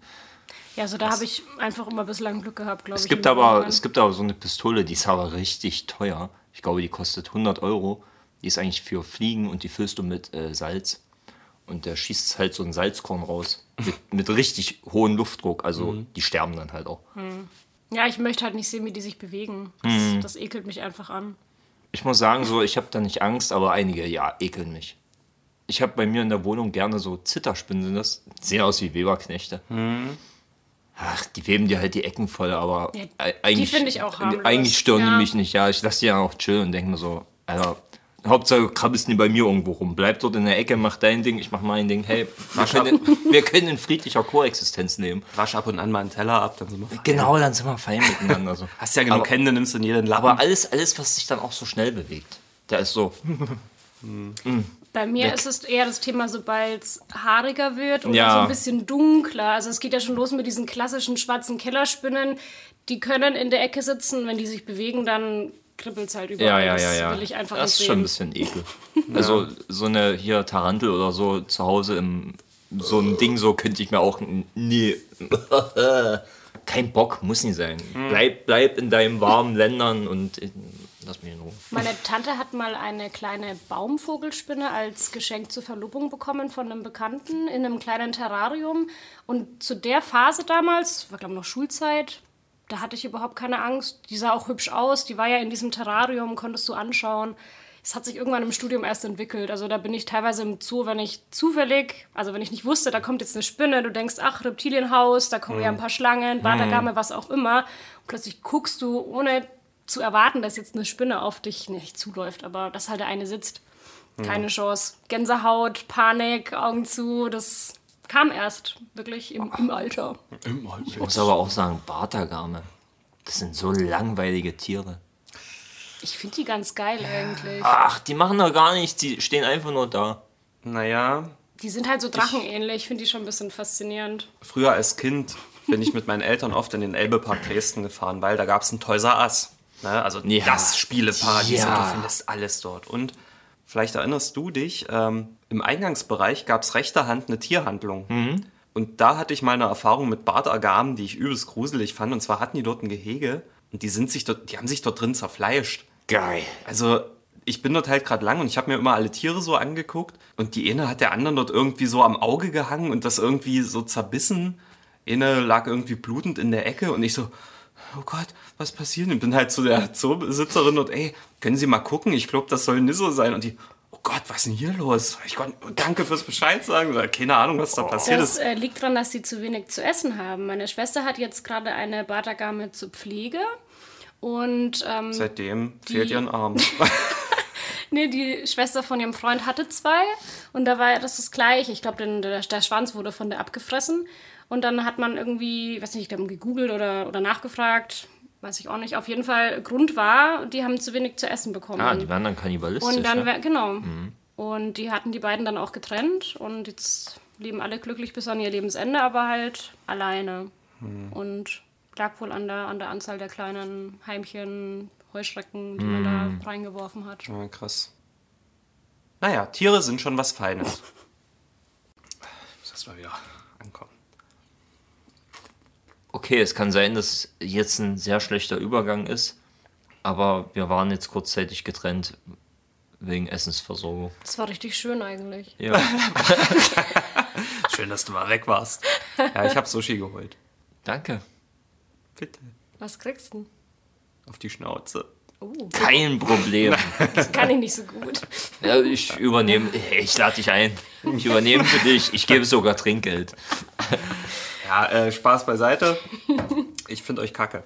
Ja, also da habe ich einfach immer bislang Glück gehabt, glaube ich. Es gibt, aber, es gibt aber so eine Pistole, die ist aber richtig teuer. Ich glaube, die kostet 100 Euro. Die ist eigentlich für Fliegen und die füllst du mit äh, Salz. Und der schießt halt so ein Salzkorn raus. *laughs* Mit, mit richtig hohem Luftdruck. Also Mhm. die sterben dann halt auch. Ja, ich möchte halt nicht sehen, wie die sich bewegen. Das, Mhm. das ekelt mich einfach an. Ich muss sagen, so, ich habe da nicht Angst, aber einige, ja, ekeln mich. Ich habe bei mir in der Wohnung gerne so Zitterspinnen, sind das? Sehen aus wie Weberknechte. Ach, die weben dir halt die Ecken voll, aber Ja, die eigentlich, finde ich auch harmlos. eigentlich stören Ja. die mich nicht. Ja, ich lasse die ja auch chillen und denke mir so, Alter, Hauptsache krabbelst nie bei mir irgendwo rum. Bleib dort in der Ecke, mach dein Ding, ich mach mein Ding. Hey, *laughs* wir können, wir können in friedlicher Koexistenz leben. Wasch ab und an mal einen Teller ab, dann sind wir fein. Genau, dann sind wir fein miteinander. So. Hast ja genug Hände, nimmst du in jeden Lappen. aber alles, alles, was sich dann auch so schnell bewegt, der ist so, *laughs* Bei mir Weg. ist es eher das Thema, sobald es haariger wird oder Ja. so ein bisschen dunkler. Also es geht ja schon los mit diesen klassischen schwarzen Kellerspinnen. Die können in der Ecke sitzen, wenn die sich bewegen, dann kribbelt es halt überall. Ja, ja, das ja, ja. will ich einfach das ist schon ein bisschen ekel. *laughs* Also so eine hier Tarantel oder so zu Hause im so ein Ding so könnte ich mir auch nee *laughs* kein Bock muss nicht sein. Bleib bleib in deinen warmen Ländern und lass mich in Ruhe. Meine Tante hat mal eine kleine Baumvogelspinne als Geschenk zur Verlobung bekommen von einem Bekannten in einem kleinen Terrarium. Und zu der Phase damals, war glaube ich noch Schulzeit, da hatte ich überhaupt keine Angst. Die sah auch hübsch aus, die war ja in diesem Terrarium, konntest du anschauen. Es hat sich irgendwann im Studium erst entwickelt. Also da bin ich teilweise im Zoo, wenn ich zufällig, also wenn ich nicht wusste, da kommt jetzt eine Spinne, du denkst, ach, Reptilienhaus, da kommen ja ein paar Schlangen, Badagame, was auch immer. Und plötzlich guckst du, ohne zu erwarten, dass jetzt eine Spinne auf dich nicht zuläuft, aber dass halt der eine sitzt. Keine Chance. Gänsehaut, Panik, Augen zu, das kam erst wirklich im, im Alter. Ich muss aber auch sagen, Bartagame, das sind so langweilige Tiere. Ich finde die ganz geil eigentlich. Ach, die machen doch gar nichts, die stehen einfach nur da. naja, Die sind halt so drachenähnlich, ich finde die schon ein bisschen faszinierend. früher als Kind bin ich mit meinen Eltern oft in den Elbepark Dresden gefahren, weil da gab es ein Toys R Us. Ne? Also Ja. das Spieleparadies Ja. und du findest alles dort. Und vielleicht erinnerst du dich, ähm, im Eingangsbereich gab es rechter Hand eine Tierhandlung. Mhm. Und da hatte ich mal eine Erfahrung mit Bartagamen, die ich übelst gruselig fand. Und zwar hatten die dort ein Gehege und die sind sich dort, die haben sich dort drin zerfleischt. Geil. Also ich bin dort halt gerade lang und ich habe mir immer alle Tiere so angeguckt und die eine hat der anderen dort irgendwie so am Auge gehangen und das irgendwie so zerbissen. Eine lag irgendwie blutend in der Ecke und ich so, oh Gott, was passiert? Und bin halt zu der Zoobesitzerin und ey, können Sie mal gucken? Ich glaube, das soll Nisso sein. Und die, oh Gott, was ist denn hier los? Ich konnte, danke fürs Bescheid sagen. Oder, Keine Ahnung, was da passiert Das ist. äh, liegt daran, dass sie zu wenig zu essen haben. Meine Schwester hat jetzt gerade eine Badagame zur Pflege. Und ähm, Seitdem fehlt ihr ein Arm. *laughs* nee, die Schwester von ihrem Freund hatte zwei. Und da war das das gleiche. Ich glaube, der, der Schwanz wurde von der abgefressen. Und dann hat man irgendwie, weiß nicht, ich glaube, gegoogelt oder, oder nachgefragt. Weiß ich auch nicht. Auf jeden Fall, Grund war, die haben zu wenig zu essen bekommen. Ah, die werden dann kannibalistisch. Und dann, ja? genau. Und die hatten die beiden dann auch getrennt und jetzt leben alle glücklich bis an ihr Lebensende, aber halt alleine. Und lag wohl an der, an der Anzahl der kleinen Heimchen, Heuschrecken, die man da reingeworfen hat. Ja, krass. Naja, Tiere sind schon was Feines. Ich muss erst mal wieder. Okay, es kann sein, dass jetzt ein sehr schlechter Übergang ist, aber wir waren jetzt kurzzeitig getrennt wegen Essensversorgung. Das war richtig schön eigentlich. Ja, *laughs* Schön, dass du mal weg warst. Ja, ich habe Sushi geholt. danke. Bitte. Was kriegst du denn? Auf die Schnauze. Oh, Kein Problem. *laughs* das kann ich nicht so gut. Ja, ich übernehme, ich lade dich ein. Ich übernehme für dich. Ich gebe sogar Trinkgeld. Ja, äh, Spaß beiseite. Ich finde euch kacke.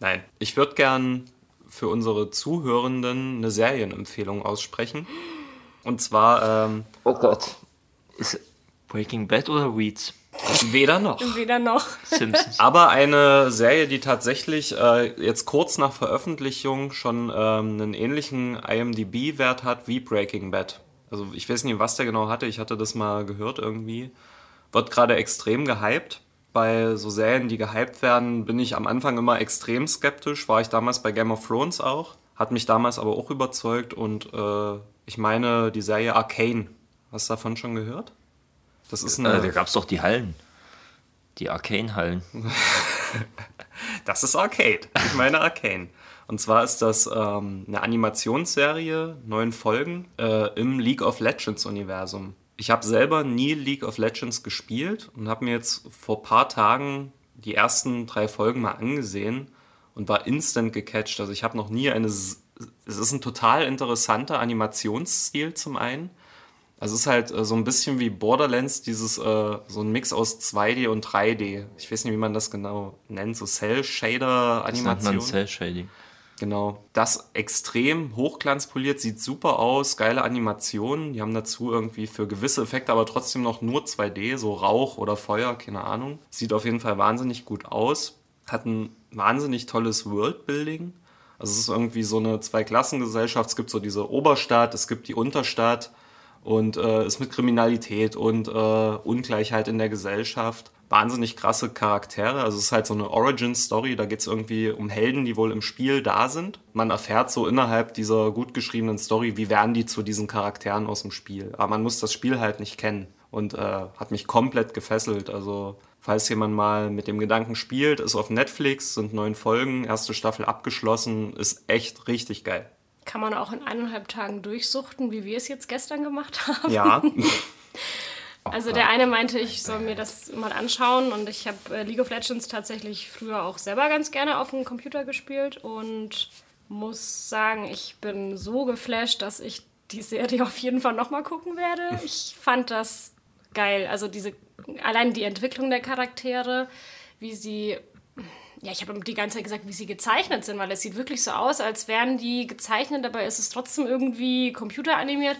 Nein, ich würde gern für unsere Zuhörenden eine Serienempfehlung aussprechen. Und zwar ähm, Oh Gott. Ist Breaking Bad oder Weeds? weder noch. Weder noch. Simpsons. Aber eine Serie, die tatsächlich äh, jetzt kurz nach Veröffentlichung schon ähm, einen ähnlichen IMDb-Wert hat wie Breaking Bad. Also ich weiß nicht, was der genau hatte. Ich hatte das mal gehört irgendwie. Wird gerade extrem gehypt. Bei so Serien, die gehypt werden, bin ich am Anfang immer extrem skeptisch. War ich damals bei Game of Thrones auch. Hat mich damals aber auch überzeugt. Und äh, ich meine die Serie Arcane. Hast du davon schon gehört? Das ist Äh, eine... da gab es doch die Hallen. Die Arcane-Hallen. *laughs* Das ist Arcade. Ich meine Arcane. Und zwar ist das ähm, eine Animationsserie, neun Folgen, äh, im League of Legends Universum. Ich habe selber nie League of Legends gespielt und habe mir jetzt vor paar Tagen die ersten drei Folgen mal angesehen und war instant gecatcht. Also ich habe noch nie eine... Es ist ein total interessanter Animationsstil zum einen. Also es ist halt äh, so ein bisschen wie Borderlands, dieses äh, so ein Mix aus 2D und 3D. Ich weiß nicht, wie man das genau nennt, so Cell Shader Das nennt man Animation. Genau. Das extrem hochglanzpoliert, sieht super aus, geile Animationen. Die haben dazu irgendwie für gewisse Effekte aber trotzdem noch nur 2D, so Rauch oder Feuer, keine Ahnung. Sieht auf jeden Fall wahnsinnig gut aus. Hat ein wahnsinnig tolles Worldbuilding. Also es ist irgendwie so eine Zweiklassengesellschaft. Es gibt so diese Oberstadt, es gibt die Unterstadt und äh, ist mit Kriminalität und äh, Ungleichheit in der Gesellschaft. Wahnsinnig krasse Charaktere. Also es ist halt so eine Origin-Story. Da geht es irgendwie um Helden, die wohl im Spiel da sind. Man erfährt so innerhalb dieser gut geschriebenen Story, wie werden die zu diesen Charakteren aus dem Spiel. Aber man muss das Spiel halt nicht kennen. Und äh, hat mich komplett gefesselt. Also falls jemand mal mit dem Gedanken spielt, ist auf Netflix, sind neun Folgen, erste Staffel abgeschlossen, ist echt richtig geil. Kann man auch in eineinhalb Tagen durchsuchten, wie wir es jetzt gestern gemacht haben. Ja, *laughs* Also der eine meinte, ich soll mir das mal anschauen und ich habe äh, League of Legends tatsächlich früher auch selber ganz gerne auf dem Computer gespielt und muss sagen, ich bin so geflasht, dass ich die Serie *laughs* auf jeden Fall nochmal gucken werde. *laughs* Ich fand das geil. Also diese, allein die Entwicklung der Charaktere, wie sie ja, ich habe die ganze Zeit gesagt, wie sie gezeichnet sind, weil es sieht wirklich so aus, als wären die gezeichnet, dabei ist es trotzdem irgendwie computeranimiert.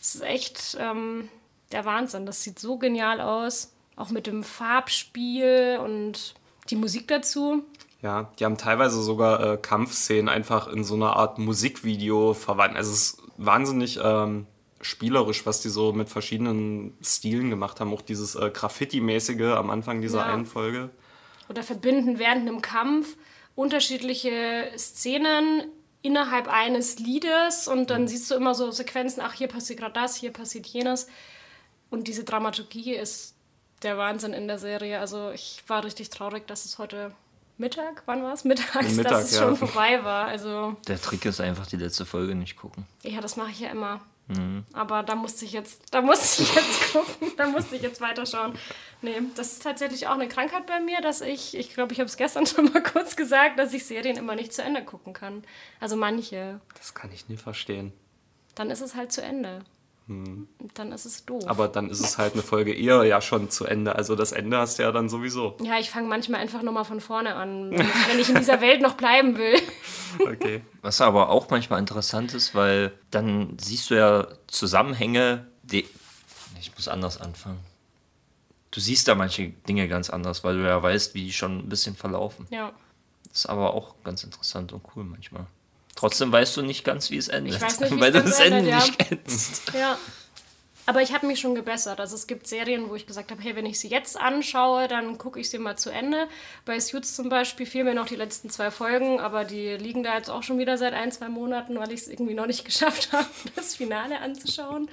Es ist echt ähm, der Wahnsinn. Das sieht so genial aus. Auch mit dem Farbspiel und die Musik dazu. Ja, die haben teilweise sogar äh, Kampfszenen einfach in so einer Art Musikvideo verwandt. Also es ist wahnsinnig ähm, spielerisch, was die so mit verschiedenen Stilen gemacht haben. Auch dieses äh, Graffiti-mäßige am Anfang dieser Ja. einen Folge. Oder verbinden während einem Kampf unterschiedliche Szenen innerhalb eines Liedes und dann siehst du immer so Sequenzen, ach, hier passiert gerade das, hier passiert jenes. Und diese Dramaturgie ist der Wahnsinn in der Serie. Also ich war richtig traurig, dass es heute Mittag, wann war es? Mittags, Mittag, dass es ja. schon vorbei war. Also Der Trick ist einfach die letzte Folge nicht gucken. ja, das mache ich ja immer. Aber da musste ich jetzt, da musste ich jetzt *laughs* gucken, da musste ich jetzt weiterschauen. Nee, das ist tatsächlich auch eine Krankheit bei mir, dass ich, ich glaube, ich habe es gestern *laughs* schon mal kurz gesagt, dass ich Serien immer nicht zu Ende gucken kann. Also manche. Das kann ich nie verstehen. Dann ist es halt zu Ende. Und dann ist es doof. Aber dann ist es halt eine Folge eher ja schon zu Ende. Also das Ende hast du ja dann sowieso. ja, ich fange manchmal einfach nochmal von vorne an, wenn ich, wenn ich in dieser Welt noch bleiben will. *laughs* Okay. Was aber auch manchmal interessant ist, weil dann siehst du ja Zusammenhänge, die. Ich muss anders anfangen. Du siehst da manche Dinge ganz anders, weil du ja weißt, wie die schon ein bisschen verlaufen. Ja. Das ist aber auch ganz interessant und cool manchmal. Trotzdem weißt du nicht ganz, wie es endet. Ich weiß nicht, *laughs* weil du das Ende endet, ja. nicht kennst. Ja. Aber ich habe mich schon gebessert. Also es gibt Serien, wo ich gesagt habe, hey, wenn ich sie jetzt anschaue, dann gucke ich sie mal zu Ende. Bei Suits zum Beispiel fehlen mir noch die letzten zwei Folgen, aber die liegen da jetzt auch schon wieder seit ein, zwei Monaten, weil ich es irgendwie noch nicht *laughs* geschafft habe, das Finale anzuschauen.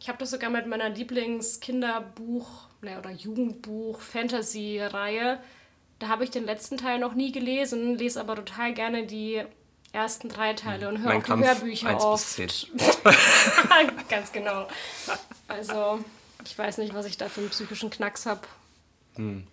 Ich habe das sogar mit meiner Lieblings-Kinderbuch ne, oder Jugendbuch-Fantasy-Reihe Da habe ich den letzten Teil noch nie gelesen, lese aber total gerne die ersten drei Teile und höre auch Kampf Hörbücher 1 bis oft. 10. *laughs* Ganz genau. Also, ich weiß nicht, was ich da für einen psychischen Knacks habe. Hm.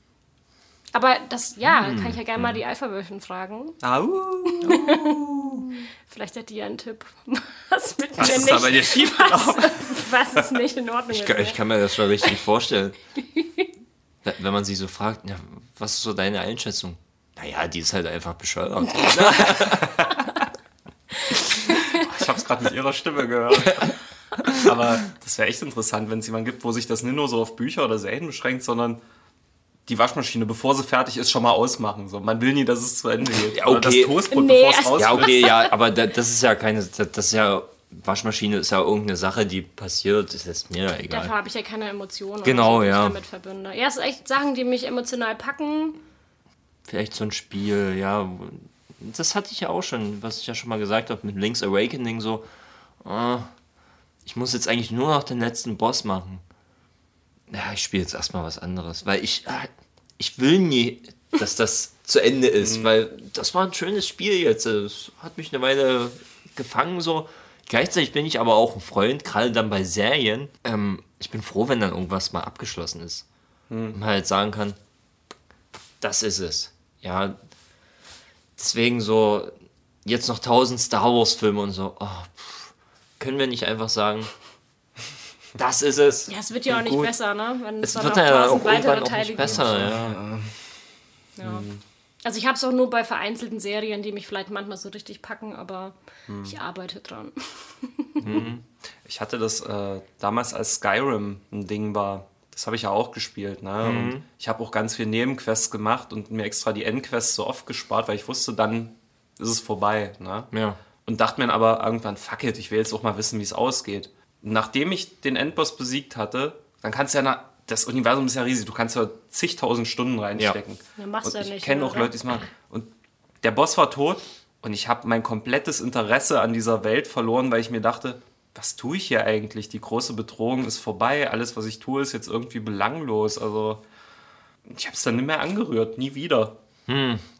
Aber das, ja, kann ich ja gerne mal die Alpha-Wölfin fragen. Au. *laughs* Vielleicht hat die ja einen Tipp, *laughs* was mit Was mir ist nicht, da bei dir schief gelaufen? was ist nicht in Ordnung Ich kann, mir. ich kann mir das schon richtig vorstellen. Wenn- Wenn man sie so fragt, ja, was ist so deine Einschätzung? Naja, die ist halt einfach bescheuert. Gerade mit ihrer Stimme gehört. *laughs* Aber das wäre echt interessant, wenn es jemanden gibt, wo sich das nicht nur so auf Bücher oder Serien beschränkt, sondern die Waschmaschine, bevor sie fertig ist, schon mal ausmachen. So, man will nie, dass es zu Ende geht. Ja, Oder das okay. Toastbrot, Nee, bevor es also- raus Ja, okay, ja, *laughs* aber da, das ist ja keine, das ist ja, Waschmaschine ist ja irgendeine Sache, die passiert, das ist mir ja Dafür egal. habe ich ja keine Emotionen, Genau, ja. damit verbinde. Ja, es sind echt Sachen, die mich emotional packen. Vielleicht so ein Spiel, ja, das hatte ich ja auch schon, was ich ja schon mal gesagt habe, mit Link's Awakening so, ah, ich muss jetzt eigentlich nur noch den letzten Boss machen. Ja, ich spiele jetzt erstmal was anderes, weil ich, ah, ich will nie, dass das *laughs* zu Ende ist, weil das war ein schönes Spiel jetzt. Es hat mich eine Weile gefangen so. Gleichzeitig bin ich aber auch ein Freund, gerade dann bei Serien. Ähm, ich bin froh, wenn dann irgendwas mal abgeschlossen ist. Und man halt sagen kann, das ist es. Ja, deswegen so, jetzt noch tausend Star Wars Filme und so, oh, pff, können wir nicht einfach sagen, *laughs* das ist es. Ja, es wird ja auch nicht Gut. besser, ne? Wenn Es dann wird noch ja auch tausend weitere irgendwann auch Teile nicht gibt. besser, ja. Ja. Also ich habe es auch nur bei vereinzelten Serien, die mich vielleicht manchmal so richtig packen, aber Hm. ich arbeite dran. Ich hatte das äh, damals als Skyrim ein Ding war. Das habe ich ja auch gespielt. Ne? Mhm. Und ich habe auch ganz viel Nebenquests gemacht und mir extra die Endquests so oft gespart, weil ich wusste, dann ist es vorbei. Ne? Ja. Und dachte mir aber irgendwann, fuck it, ich will jetzt auch mal wissen, wie es ausgeht. Nachdem ich den Endboss besiegt hatte, dann kannst du ja, na, das Universum ist ja riesig, du kannst ja zigtausend Stunden reinstecken. Ja, machst und du ja ich kenne auch Leute, die es machen. Und der Boss war tot und ich habe mein komplettes Interesse an dieser Welt verloren, weil ich mir dachte, was tue ich hier eigentlich? Die große Bedrohung ist vorbei, alles, was ich tue, ist jetzt irgendwie belanglos. Also ich habe es dann nicht mehr angerührt, nie wieder.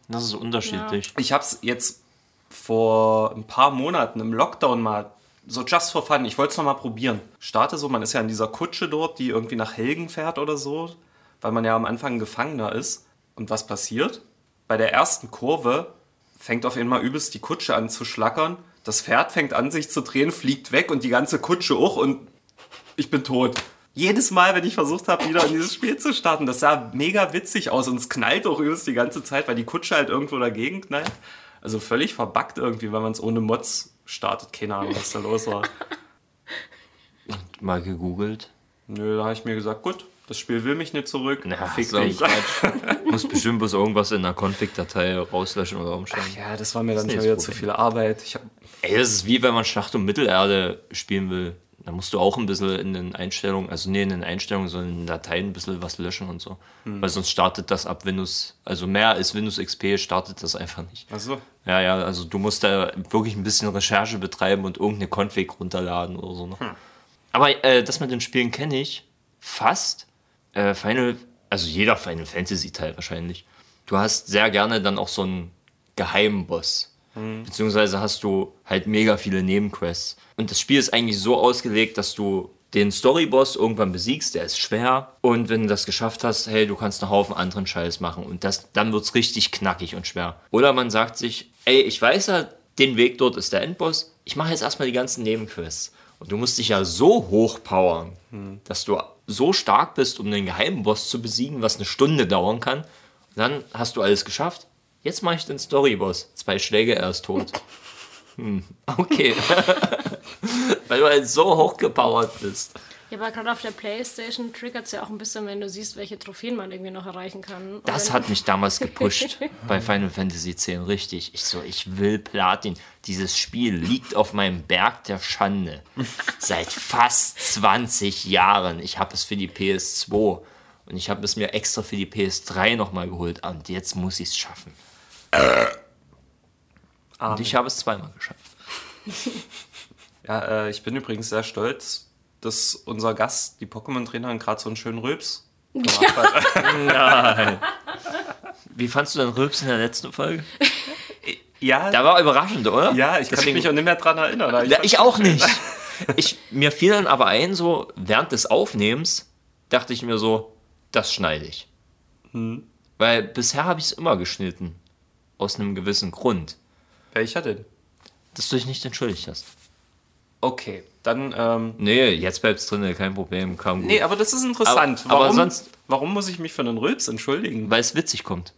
Das ist unterschiedlich. Ich habe es jetzt vor ein paar Monaten im Lockdown mal so just for fun. Ich wollte es noch mal probieren. Starte so, man ist ja in dieser Kutsche dort, die irgendwie nach Helgen fährt oder so, weil man ja am Anfang ein Gefangener ist. Und was passiert? Bei der ersten Kurve fängt auf einmal übelst die Kutsche an zu schlackern. Das Pferd fängt an sich zu drehen, fliegt weg und die ganze Kutsche auch und ich bin tot. Jedes Mal, wenn ich versucht habe, wieder in dieses Spiel zu starten, das sah mega witzig aus und es knallt auch übelst die ganze Zeit, weil die Kutsche halt irgendwo dagegen knallt. Also völlig verbuggt irgendwie, wenn man es ohne Mods startet. Keine Ahnung, was da los war. *laughs* Mal gegoogelt. Nö, da habe ich mir gesagt, gut, das Spiel will mich nicht zurück. Na, Fick so dich. *laughs* Muss bestimmt bloß irgendwas in der Config-Datei rauslöschen oder umstellen. Ja, das war mir dann schon wieder zu viel Arbeit. Ich hab, Ey, das ist wie wenn man Schlacht um Mittelerde spielen will. Da musst du auch ein bisschen in den Einstellungen, also nee, in den Einstellungen, sondern in den Dateien ein bisschen was löschen und so. Weil sonst startet das ab Windows, also mehr als Windows XP startet das einfach nicht. achso, Ja, ja, also du musst da wirklich ein bisschen Recherche betreiben und irgendeine Config runterladen oder so. Ne? Aber äh, das mit den Spielen kenne ich fast. Äh, Final, also jeder Final Fantasy Teil wahrscheinlich. Du hast sehr gerne dann auch so einen geheimen Boss. Beziehungsweise hast du halt mega viele Nebenquests. Und das Spiel ist eigentlich so ausgelegt, dass du den Storyboss irgendwann besiegst, der ist schwer. Und wenn du das geschafft hast, hey, du kannst einen Haufen anderen Scheiß machen. Und das, dann wird es richtig knackig und schwer. Oder man sagt sich, ey, ich weiß ja, den Weg dort ist der Endboss. Ich mache jetzt erstmal die ganzen Nebenquests. Und du musst dich ja so hochpowern, dass du so stark bist, um den geheimen Boss zu besiegen, was eine Stunde dauern kann. Und dann hast du alles geschafft. Jetzt mache ich den Storyboss. Zwei Schläge, er ist tot. *laughs* Hm, okay. *laughs* Weil du halt so hochgepowert bist. Ja, aber gerade auf der Playstation triggert es ja auch ein bisschen, wenn du siehst, welche Trophäen man irgendwie noch erreichen kann. Und Das hat mich damals *laughs* gepusht bei Final Fantasy X richtig. Ich so, ich will Platin. Dieses Spiel liegt auf meinem Berg der Schande. Seit fast 20 Jahren. Ich habe es für die PS2 und ich habe es mir extra für die PS3 nochmal geholt. Und jetzt muss ich es schaffen. Und ich habe es zweimal geschafft. Ja, äh, ich bin übrigens sehr stolz, dass unser Gast, die Pokémon-Trainerin, gerade so einen schönen Rülps gemacht hat. *laughs* *laughs* Wie fandst du den Rülps in der letzten Folge? Ja, Der war überraschend, oder? ja ich kann Deswegen- mich auch nicht mehr dran erinnern. aber Ja, ich auch nicht. *laughs* Ich, mir fiel dann aber ein, so während des Aufnehmens dachte ich mir so, das schneide ich. Weil bisher habe ich es immer geschnitten. Aus einem gewissen Grund. Welcher denn? Dass du dich nicht entschuldigt hast. Okay, dann, ähm, Nee, jetzt bleibt's drin, kein Problem, kam gut. nee, aber das ist interessant. Aber- aber warum, sonst- warum muss ich mich für den Rülps entschuldigen? Weil es witzig kommt.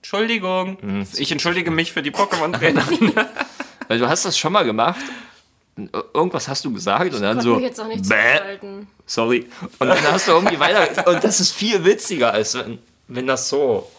Entschuldigung. Mhm. Ich entschuldige mich für die Pokémon-Trainerin. *laughs* Weil du hast das schon mal gemacht. Irgendwas hast du gesagt und dann so. mich jetzt auch nicht sorry. Und dann hast du irgendwie weiter. Und das ist viel witziger, als wenn, wenn das so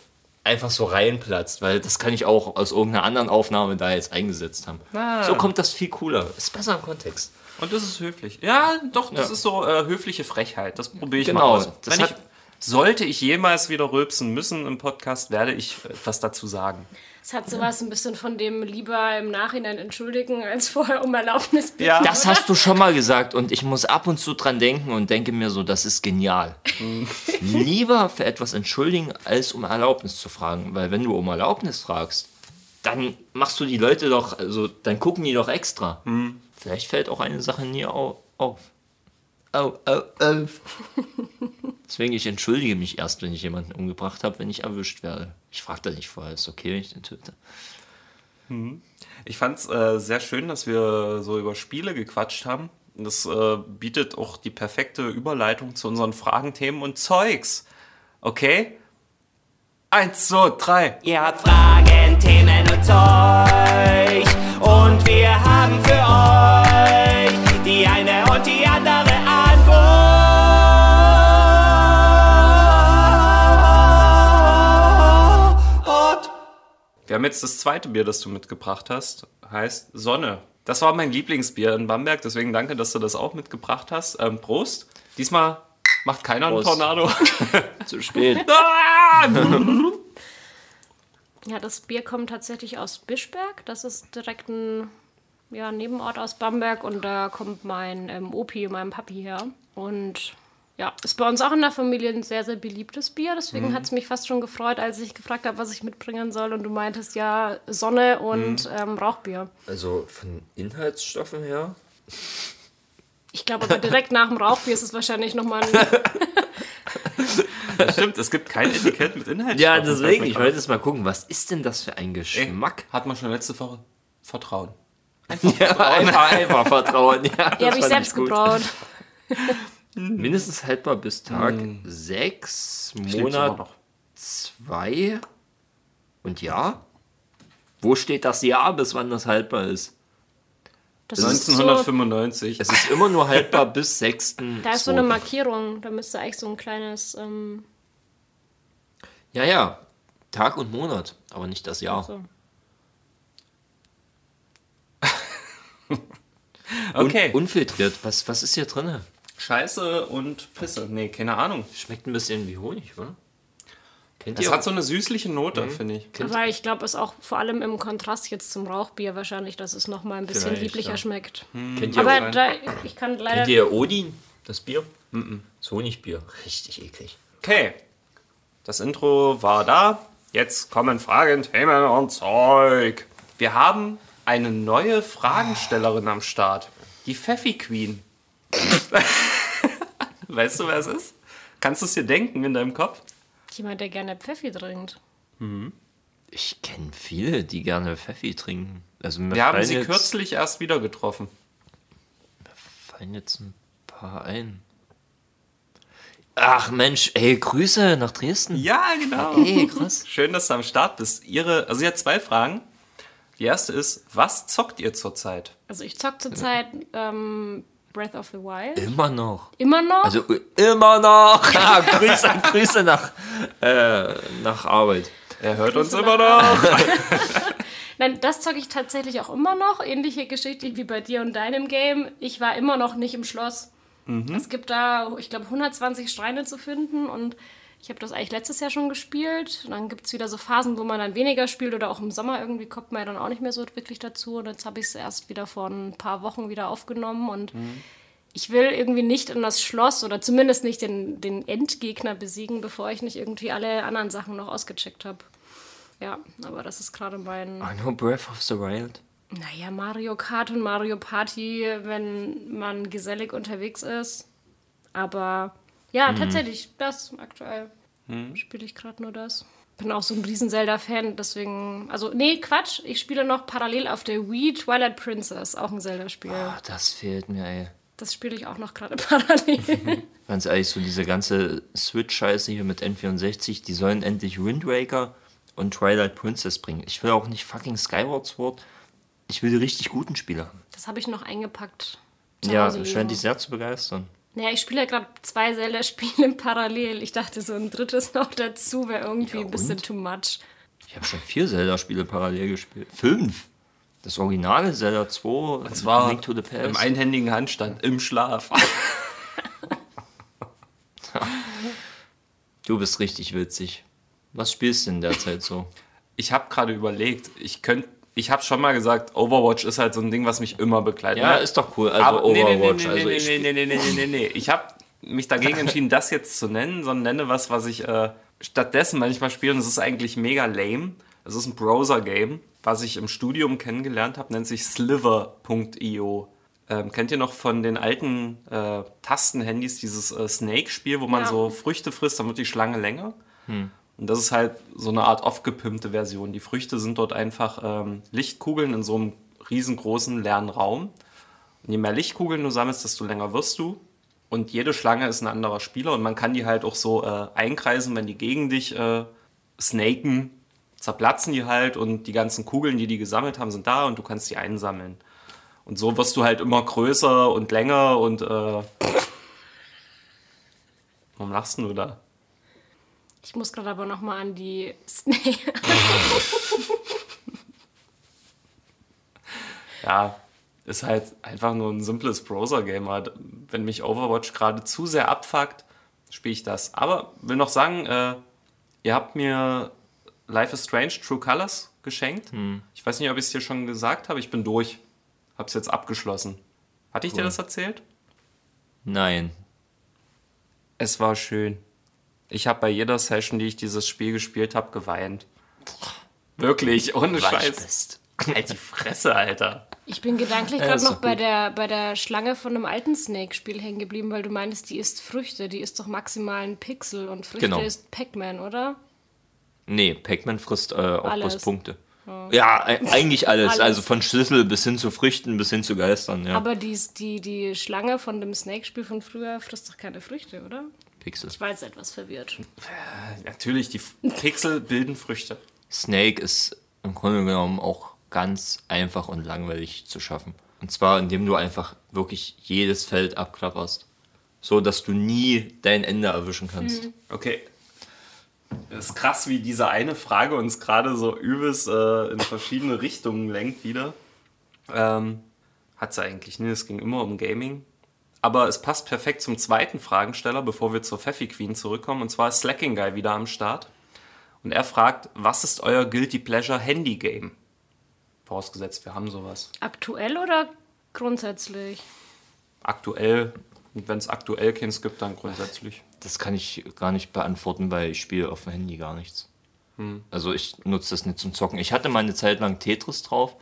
einfach so reinplatzt. Weil das kann ich auch aus irgendeiner anderen Aufnahme da jetzt eingesetzt haben. Ah. So kommt das viel cooler. Ist besser im Kontext. Und das ist höflich. Ja, doch, das Ja. ist so äh, höfliche Frechheit. Das probiere ich Genau, mal aus. Wenn ich, sollte ich jemals wieder rülpsen müssen im Podcast, werde ich etwas dazu sagen. Es hat sowas ein bisschen von dem lieber im Nachhinein entschuldigen, als vorher um Erlaubnis bitten. Ja. Das hast du schon mal gesagt und ich muss ab und zu dran denken und denke mir so, das ist genial. *laughs* Lieber für etwas entschuldigen, als um Erlaubnis zu fragen. Weil wenn du um Erlaubnis fragst, dann machst du die Leute doch, also dann gucken die doch extra. Vielleicht fällt auch eine Sache nie au auf. Au, au, auf. *laughs* Deswegen, ich entschuldige mich erst, wenn ich jemanden umgebracht habe, wenn ich erwischt werde. Ich frage da nicht vorher, ist okay, wenn ich den töte. Ich fand es äh, sehr schön, dass wir so über Spiele gequatscht haben. Das äh, bietet auch die perfekte Überleitung zu unseren Fragen, Themen und Zeugs. Okay? Eins, zwei, drei. Ihr habt Fragen, Themen und Zeug. Und wir haben für euch Wir haben jetzt das zweite Bier, das du mitgebracht hast. Heißt Sonne. Das war mein Lieblingsbier in Bamberg, deswegen danke, dass du das auch mitgebracht hast. Ähm, Prost. Diesmal macht keiner Prost. einen Tornado. *laughs* Zu spät. *laughs* Ja, das Bier kommt tatsächlich aus Bischberg. Das ist direkt ein ja, Nebenort aus Bamberg und da kommt mein ähm, Opi, mein Papi her. Und ja, ist bei uns auch in der Familie ein sehr, sehr beliebtes Bier. Deswegen hat es mich fast schon gefreut, als ich gefragt habe, was ich mitbringen soll. Und du meintest ja Sonne und ähm, Rauchbier. Also von Inhaltsstoffen her Ich glaube aber direkt nach dem Rauchbier ist es wahrscheinlich nochmal ein. *laughs* Stimmt, es gibt kein Etikett mit Inhalt. Ja, deswegen, ich wollte jetzt mal gucken, was ist denn das für ein Ey, Geschmack? Hat man schon letzte Woche Vertrauen. *laughs* Ja, einfach, einfach vertrauen. Ja, Die habe ich selbst gebraut. *laughs* Mindestens haltbar bis Tag 6, lieb's immer Monat noch. 2 und ja. Wo steht das Jahr, bis wann das haltbar ist? Das ist so, 1995. Es ist immer nur haltbar *laughs* bis 6. da ist so eine Markierung. Da müsste eigentlich so ein kleines. Ähm, Ja, ja. Tag und Monat, aber nicht das Jahr. so. *laughs* Okay. Un unfiltriert. Was, was ist hier drin? Scheiße und Pisse. Nee, keine Ahnung. Schmeckt ein bisschen wie Honig, oder? Kennt Es ihr hat so eine süßliche Note, finde ich. Aber ich glaube, es ist auch vor allem im Kontrast jetzt zum Rauchbier wahrscheinlich, dass es noch mal ein bisschen Vielleicht, lieblicher ja. schmeckt. kennt ihr, Aber da, ich kann leider. kennt ihr Odin, das Bier? Das Honigbier. Richtig eklig. Okay. Das Intro war da. Jetzt kommen Fragen, Themen und Zeug. Wir haben eine neue Fragenstellerin am Start. Die Pfeffi Queen. *laughs* weißt du, wer es ist? Kannst du es dir denken in deinem Kopf? Jemand, der gerne Pfeffi trinkt. Ich kenne viele, die gerne Pfeffi trinken. Also mir Wir haben sie jetzt, kürzlich erst wieder getroffen. fallen jetzt ein paar ein. Ach Mensch, ey, Grüße nach Dresden. Ja, genau. Ey, krass. Schön, dass du am Start bist. Ihre, also sie hat zwei Fragen. Die erste ist, was zockt ihr zurzeit? Also ich zock zurzeit ähm, Breath of the Wild. Immer noch. Immer noch. Also immer noch. *laughs* Ah, Grüße, Grüße nach, äh, nach Arbeit. Er hört uns immer noch. *laughs* Nein, das zocke ich tatsächlich auch immer noch. Ähnliche Geschichte wie bei dir und deinem Game. Ich war immer noch nicht im Schloss. Es gibt da, ich glaube, 120 Schreine zu finden und ich habe das eigentlich letztes Jahr schon gespielt. Und dann gibt es wieder so Phasen, wo man dann weniger spielt oder auch im Sommer irgendwie kommt man ja dann auch nicht mehr so wirklich dazu. Und jetzt habe ich es erst wieder vor ein paar Wochen wieder aufgenommen und ich will irgendwie nicht in das Schloss oder zumindest nicht den, den Endgegner besiegen, bevor ich nicht irgendwie alle anderen Sachen noch ausgecheckt habe. Ja, aber das ist gerade mein. I know Breath of the Wild. Naja, Mario Kart und Mario Party, wenn man gesellig unterwegs ist. Aber ja, tatsächlich, das aktuell spiele ich gerade nur das. Bin auch so ein riesen Zelda-Fan, deswegen. Also, nee, Quatsch. Ich spiele noch parallel auf der Wii Twilight Princess, auch ein Zelda-Spiel. Ah, das fehlt mir, ey. Das spiele ich auch noch gerade *laughs* parallel. *laughs* Ganz ehrlich, so diese ganze Switch-Scheiße hier mit N64, die sollen endlich Wind Waker und Twilight Princess bringen. Ich will auch nicht fucking Skyward Sword. Ich will die richtig guten Spiele haben. das habe ich noch eingepackt. Ja, scheint dich sehr zu begeistern. Naja, ich spiele ja gerade zwei Zelda-Spiele *laughs* parallel. Ich dachte, so ein drittes noch dazu wäre irgendwie Ja, ein bisschen too much. Ich habe schon vier Zelda-Spiele parallel gespielt. Fünf. Das originale Zelda 2, Und zwar Link to the Past. im einhändigen Handstand, im Schlaf. *laughs* Du bist richtig witzig. Was spielst du denn derzeit so? Ich habe gerade überlegt, ich könnte, ich habe schon mal gesagt, Overwatch ist halt so ein Ding, was mich immer begleitet. Ja, Ne? ist doch cool. Also Aber nee, nee, nee, Overwatch. nee, also nee, ich nee, nee, nee, nee, nee, nee, nee. Ich habe mich dagegen entschieden, das jetzt zu nennen, sondern nenne was, was ich äh, stattdessen manchmal spiele. Und es ist eigentlich mega lame. Es ist ein Browser-Game, was ich im Studium kennengelernt habe, nennt sich Sliver.io. Ähm, kennt ihr noch von den alten äh, Tastenhandys dieses äh, Snake-Spiel, wo man Ja. so Früchte frisst, dann wird die Schlange länger? Und das ist halt so eine Art aufgepimpte Version. Die Früchte sind dort einfach ähm, Lichtkugeln in so einem riesengroßen leeren Raum. Und je mehr Lichtkugeln du sammelst, desto länger wirst du. Und jede Schlange ist ein anderer Spieler und man kann die halt auch so äh, einkreisen, wenn die gegen dich äh, snaken, zerplatzen die halt und die ganzen Kugeln, die die gesammelt haben, sind da und du kannst die einsammeln. Und so wirst du halt immer größer und länger und äh, warum lachst du da? Ich muss gerade aber noch mal an die Snake. *laughs* ja, ist halt einfach nur ein simples Browser-Game. Wenn mich Overwatch gerade zu sehr abfuckt, spiele ich das. Aber will noch sagen, äh, ihr habt mir Life is Strange True Colors geschenkt. Ich weiß nicht, ob ich es dir schon gesagt habe. Ich bin durch. Hab's jetzt abgeschlossen. Hatte ich dir Cool. das erzählt? Nein. Es war schön. Ich habe bei jeder Session, die ich dieses Spiel gespielt habe, geweint. Wirklich, ohne Weich Scheiß. bist. Halt die Fresse, Alter. Ich bin gedanklich Ja, gerade noch bei der, bei der Schlange von einem alten Snake-Spiel hängen geblieben, weil du meintest, die isst Früchte. Die isst doch maximal ein Pixel und Früchte Genau. ist Pac-Man, oder? Nee, Pac-Man frisst äh, auch Alles. bloß Punkte. Ja, e- eigentlich alles. Alles. Also von Schlüssel bis hin zu Früchten bis hin zu Geistern. Ja. Aber die, die, die Schlange von dem Snake-Spiel von früher frisst doch keine Früchte, oder? Pixel. Ich war jetzt etwas verwirrt. Natürlich, die Pixel *laughs* bilden Früchte. Snake ist im Grunde genommen auch ganz einfach und langweilig zu schaffen. Und zwar, indem du einfach wirklich jedes Feld abklapperst. So, dass du nie dein Ende erwischen kannst. Okay. Das ist krass, wie diese eine Frage uns gerade so übelst äh, in verschiedene Richtungen lenkt wieder. Ähm, hat sie eigentlich, ne? Es ging immer um Gaming. Aber es passt perfekt zum zweiten Fragensteller, bevor wir zur Pfeffi Queen zurückkommen. Und zwar ist Slacking Guy wieder am Start. Und er fragt, was ist euer Guilty Pleasure Handy Game? Vorausgesetzt, wir haben sowas. Aktuell oder grundsätzlich? Aktuell, und wenn es aktuell keins gibt, dann grundsätzlich. Das kann ich gar nicht beantworten, weil ich spiele auf dem Handy gar nichts. Also ich nutze das nicht zum Zocken. Ich hatte mal eine Zeit lang Tetris drauf,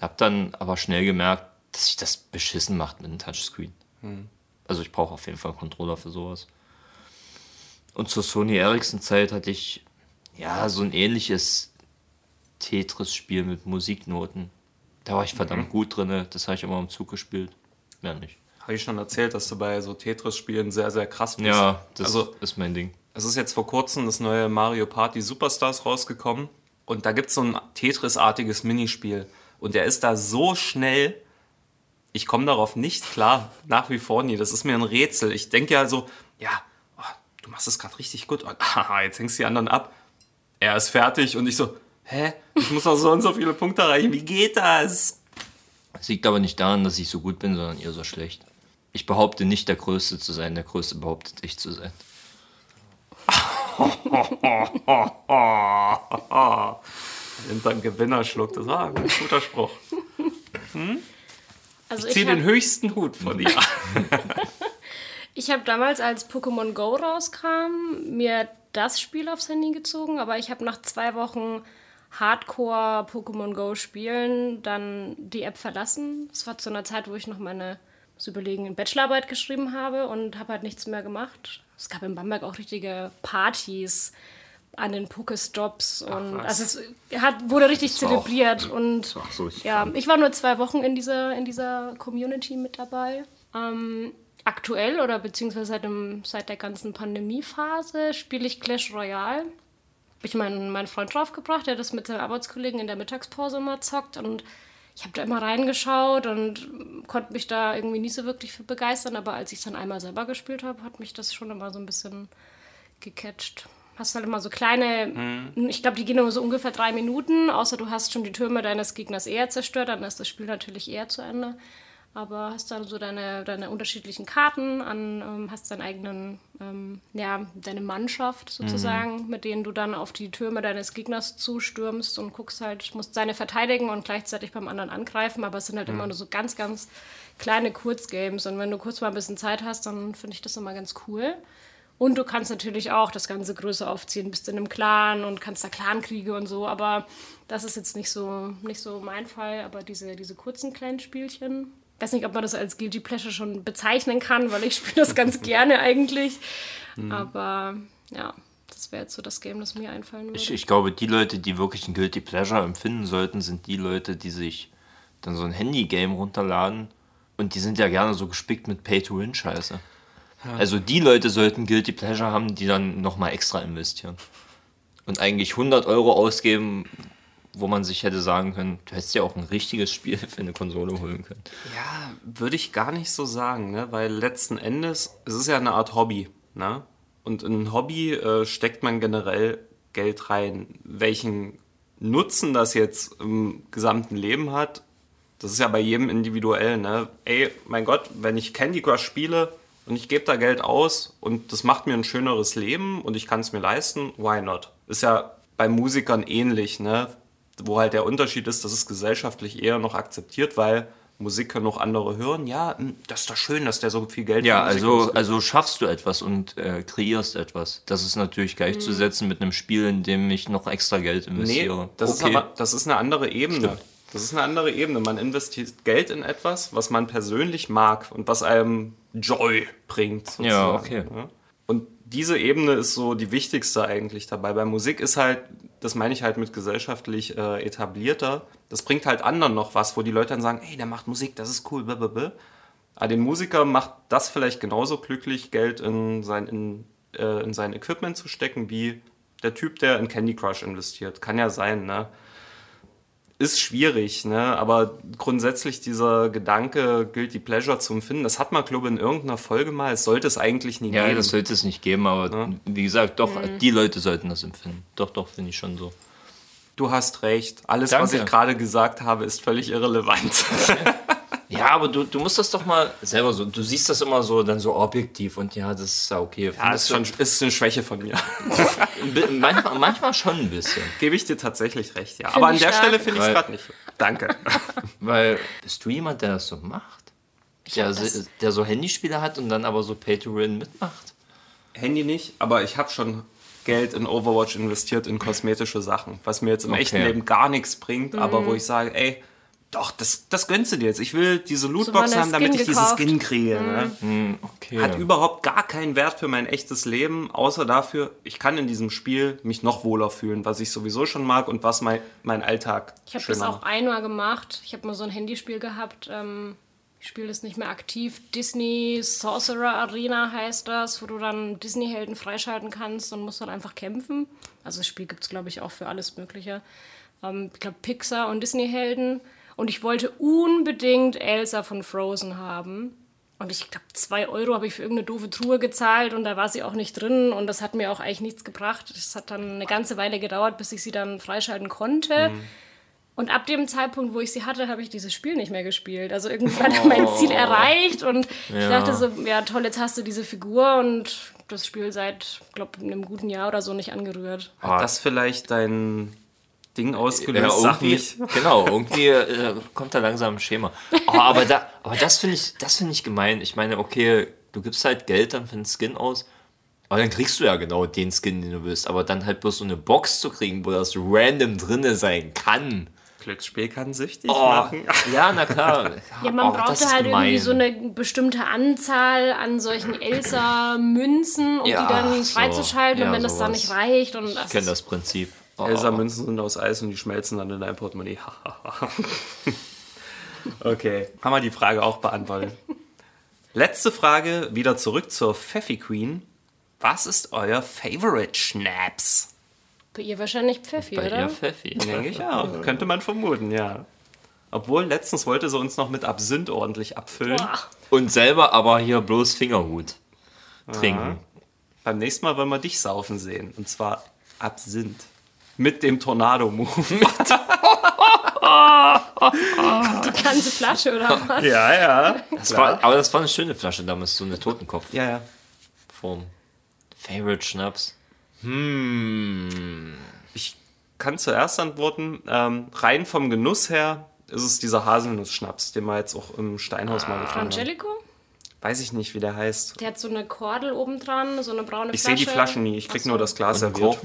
habe dann aber schnell gemerkt, dass sich das beschissen macht mit einem Touchscreen. Also ich brauche auf jeden Fall einen Controller für sowas. Und zur Sony Ericsson Zeit hatte ich ja so ein ähnliches Tetris-Spiel mit Musiknoten. Da war ich verdammt gut drin, das habe ich immer im Zug gespielt. Mehr nicht. Habe ich schon erzählt, dass du bei so Tetris-Spielen sehr, sehr krass bist. Ja, das also ist mein Ding. Es ist jetzt vor kurzem das neue Mario Party Superstars rausgekommen und da gibt es so ein Tetris-artiges Minispiel und der ist da so schnell, ich komme darauf nicht klar, nach wie vor nie. Das ist mir ein Rätsel. Ich denke ja so, ja, oh, du machst es gerade richtig gut und *laughs* haha, jetzt hängst du die anderen ab. Er ist fertig und ich so, hä? Ich muss noch so und so viele Punkte erreichen. Wie geht das? Es liegt aber nicht daran, dass ich so gut bin, sondern eher so schlecht. Ich behaupte nicht, der Größte zu sein. Der Größte behauptet, ich zu sein. *laughs* Hinterm Gewinner schluckt. Das war ein guter Spruch. Also Ich ziehe den höchsten Hut vor dir. *laughs* Ich habe damals, als Pokémon Go rauskam, mir das Spiel aufs Handy gezogen, aber ich habe nach zwei Wochen Hardcore Pokémon Go spielen dann die App verlassen. Das war zu einer Zeit, wo ich noch meine muss überlegen, Bachelorarbeit geschrieben habe und habe halt nichts mehr gemacht. Es gab in Bamberg auch richtige Partys an den Pokestops und was. also es hat, wurde richtig auch- zelebriert und Ach so, ich ja, ich war nur zwei Wochen in dieser, in dieser Community mit dabei. Ähm, aktuell oder beziehungsweise seit, dem, seit der ganzen Pandemiephase spiele ich Clash Royale. Habe ich meinen, meinen Freund draufgebracht, der das mit seinem Arbeitskollegen in der Mittagspause immer zockt und ich habe da immer reingeschaut und konnte mich da irgendwie nie so wirklich für begeistern, aber als ich es dann einmal selber gespielt habe, hat mich das schon immer so ein bisschen gecatcht. Hast halt immer so kleine, ich glaube, die gehen nur so ungefähr drei Minuten, außer du hast schon die Türme deines Gegners eher zerstört, dann ist das Spiel natürlich eher zu Ende. Aber hast dann so deine, deine unterschiedlichen Karten, an, ähm, hast deinen eigenen, ähm, ja, deine Mannschaft sozusagen, mit denen du dann auf die Türme deines Gegners zustürmst und guckst halt, musst seine verteidigen und gleichzeitig beim anderen angreifen, aber es sind halt immer nur so ganz, ganz kleine Kurzgames. Und wenn du kurz mal ein bisschen Zeit hast, dann finde ich das immer ganz cool. Und du kannst natürlich auch das Ganze größer aufziehen, bist in einem Clan und kannst da Clankriege und so, aber das ist jetzt nicht so, nicht so mein Fall, aber diese, diese kurzen kleinen Spielchen. Ich weiß nicht, ob man das als Guilty Pleasure schon bezeichnen kann, weil ich spiele das ganz *laughs* gerne eigentlich. Aber ja, das wäre jetzt so das Game, das mir einfallen würde. Ich, ich glaube, die Leute, die wirklich ein Guilty Pleasure empfinden sollten, sind die Leute, die sich dann so ein Handy-Game runterladen und die sind ja gerne so gespickt mit Pay-to-Win-Scheiße. Also die Leute sollten Guilty Pleasure haben, die dann nochmal extra investieren. Und eigentlich 100 Euro ausgeben, wo man sich hätte sagen können, du hättest ja auch ein richtiges Spiel für eine Konsole holen können. Ja, würde ich gar nicht so sagen, ne? weil letzten Endes, es ist ja eine Art Hobby. Ne? Und in ein Hobby äh, steckt man generell Geld rein. Welchen Nutzen das jetzt im gesamten Leben hat, das ist ja bei jedem individuell. Ne? Ey, mein Gott, wenn ich Candy Crush spiele und ich gebe da Geld aus und das macht mir ein schöneres Leben und ich kann es mir leisten, why not? Ist ja bei Musikern ähnlich, ne? wo halt der Unterschied ist, das ist gesellschaftlich eher noch akzeptiert, weil Musik können auch andere hören. Ja, hm, das ist doch schön, dass der so viel Geld Ja, also, ausgibt. also schaffst du etwas und äh, kreierst etwas. Das ist natürlich gleichzusetzen mit einem Spiel, in dem ich noch extra Geld Nee, investiere. das, ist aber, das ist eine andere Ebene. Stimmt. Das ist eine andere Ebene. Man investiert Geld in etwas, was man persönlich mag und was einem Joy bringt. Sozusagen. Ja, okay. Ja. Und diese Ebene ist so die wichtigste eigentlich dabei. Bei Musik ist halt, das meine ich halt mit gesellschaftlich äh, etablierter, das bringt halt anderen noch was, wo die Leute dann sagen, hey, der macht Musik, das ist cool, blablabla. Aber den Musiker macht das vielleicht genauso glücklich, Geld in sein, in, äh, in sein Equipment zu stecken, wie der Typ, der in Candy Crush investiert. Kann ja sein, ne? Ist schwierig, ne? Aber grundsätzlich dieser Gedanke, Guilty Pleasure zu empfinden, das hat man, glaube ich, in irgendeiner Folge mal. Es sollte es eigentlich nie Ja, geben. das sollte es nicht geben, aber wie gesagt, doch, die Leute sollten das empfinden. Doch, doch, finde ich schon so. Du hast recht. Alles, was Danke. ich gerade gesagt habe, ist völlig irrelevant. *laughs* Ja, aber du, du musst das doch mal selber so, du siehst das immer so dann so objektiv und ja, das ist ja okay. Ja, ist, schon, ist eine Schwäche von mir. Manchmal, manchmal schon ein bisschen. Gebe ich dir tatsächlich recht, ja. Aber an der stark. Stelle finde ich es gerade nicht. Danke. *laughs* Weil, bist du jemand, der das so macht? Der, das- der so Handyspiele hat und dann aber so Pay-to-Win mitmacht? Handy nicht, aber ich habe schon Geld in Overwatch investiert in kosmetische Sachen, was mir jetzt im Okay. echten Leben gar nichts bringt, aber wo ich sage, ey, doch, das, das gönnst du dir jetzt. Ich will diese Lootbox mal haben, damit Skin ich diesen gekauft. Skin kriege. Ne? Okay. Hat überhaupt gar keinen Wert für mein echtes Leben, außer dafür, ich kann in diesem Spiel mich noch wohler fühlen, was ich sowieso schon mag und was mein, mein Alltag Ich habe das auch einmal gemacht. Ich habe mal so ein Handyspiel gehabt. Ähm, ich spiele das nicht mehr aktiv. Disney Sorcerer Arena heißt das, wo du dann Disney-Helden freischalten kannst und musst dann einfach kämpfen. Also das Spiel gibt es, glaube ich, auch für alles Mögliche. Ähm, ich glaube Pixar und Disney-Helden. Und ich wollte unbedingt Elsa von Frozen haben. Und ich glaube, zwei Euro habe ich für irgendeine doofe Truhe gezahlt und da war sie auch nicht drin und das hat mir auch eigentlich nichts gebracht. Es hat dann eine ganze Weile gedauert, bis ich sie dann freischalten konnte. Und ab dem Zeitpunkt, wo ich sie hatte, habe ich dieses Spiel nicht mehr gespielt. Also irgendwie war dann mein Ziel erreicht und ich Ja. dachte so, ja toll, jetzt hast du diese Figur und das Spiel seit, glaube einem guten Jahr oder so nicht angerührt. Hat das vielleicht dein Ding Ja, ausgelöst, sag irgendwie, nicht. genau, *laughs* irgendwie äh, kommt da langsam ein Schema. Oh, aber da, aber das finde ich, das finde ich gemein. Ich meine, okay, du gibst halt Geld dann für den Skin aus, aber dann kriegst du ja genau den Skin, den du willst. Aber dann halt bloß so eine Box zu kriegen, wo das random drinne sein kann. Glücksspiel kann süchtig Oh, machen. *laughs* ja, na klar. Ja, man oh, brauchte halt gemein. irgendwie so eine bestimmte Anzahl an solchen Elsa-Münzen, um Ja, die dann so. freizuschalten. Ja, und wenn das dann sowas. nicht reicht und Ich kenne das Prinzip. Oh, Elsa-Münzen sind aus Eis und die schmelzen dann in dein Portemonnaie. *laughs* okay, haben wir die Frage auch beantwortet. Letzte Frage, wieder zurück zur Pfeffi Queen. Was ist euer Favorite Schnaps? bei ihr wahrscheinlich Pfeffi, bei oder? ihr Pfeffi. Denke ich auch. Könnte man vermuten, ja. Obwohl, letztens wollte sie uns noch mit Absinth ordentlich abfüllen. Boah. Und selber aber hier bloß Fingerhut trinken. Beim nächsten Mal wollen wir dich saufen sehen. Und zwar Absinth. Mit dem Tornado-Move. *laughs* Die ganze Flasche, oder was? ja, ja. Das war, aber das war eine schöne Flasche damals, so eine Totenkopfform. Ja, ja. Favorite Schnaps. Hm. Ich kann zuerst antworten. Ähm, rein vom Genuss her ist es dieser Haselnuss-Schnaps, den wir jetzt auch im Steinhaus mal getrunken haben. Angelico? Weiß ich nicht, wie der heißt. Der hat so eine Kordel oben dran, so eine braune Ich sehe Flasche. die Flaschen nie. Ich krieg so. nur das Glas serviert.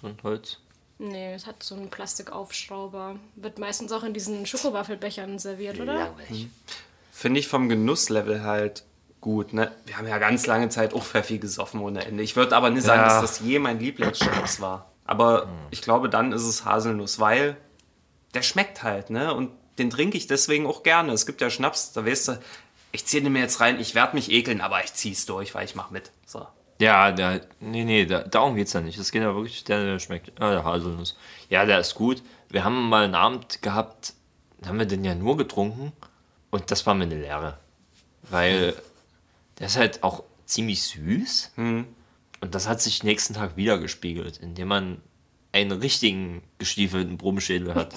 So ein Holz. Nee, es hat so einen Plastikaufschrauber. Wird meistens auch in diesen Schokowaffelbechern serviert, oder? Langweilig. Finde ich vom Genusslevel halt gut. Ne? Wir haben ja ganz lange Zeit auch Pfeffi gesoffen ohne Ende. Ich würde aber nicht sagen, Ja. dass das je mein Lieblingsschnaps war. Aber ich glaube, dann ist es Haselnuss, weil der schmeckt halt, ne? Und den trinke ich deswegen auch gerne. Es gibt ja Schnaps, da weißt du, ich ziehe den mir jetzt rein, ich werde mich ekeln, aber ich zieh's durch, weil ich mach mit. So. Ja, der, nee, nee, da, darum geht's ja nicht. Es geht ja wirklich, der, der schmeckt. Ah, der Haselnuss. Ja, der ist gut. Wir haben mal einen Abend gehabt, da haben wir den ja nur getrunken und das war mir eine Lehre. Weil der ist halt auch ziemlich süß und das hat sich nächsten Tag wieder gespiegelt, indem man einen richtigen gestiefelten Brummschädel hat.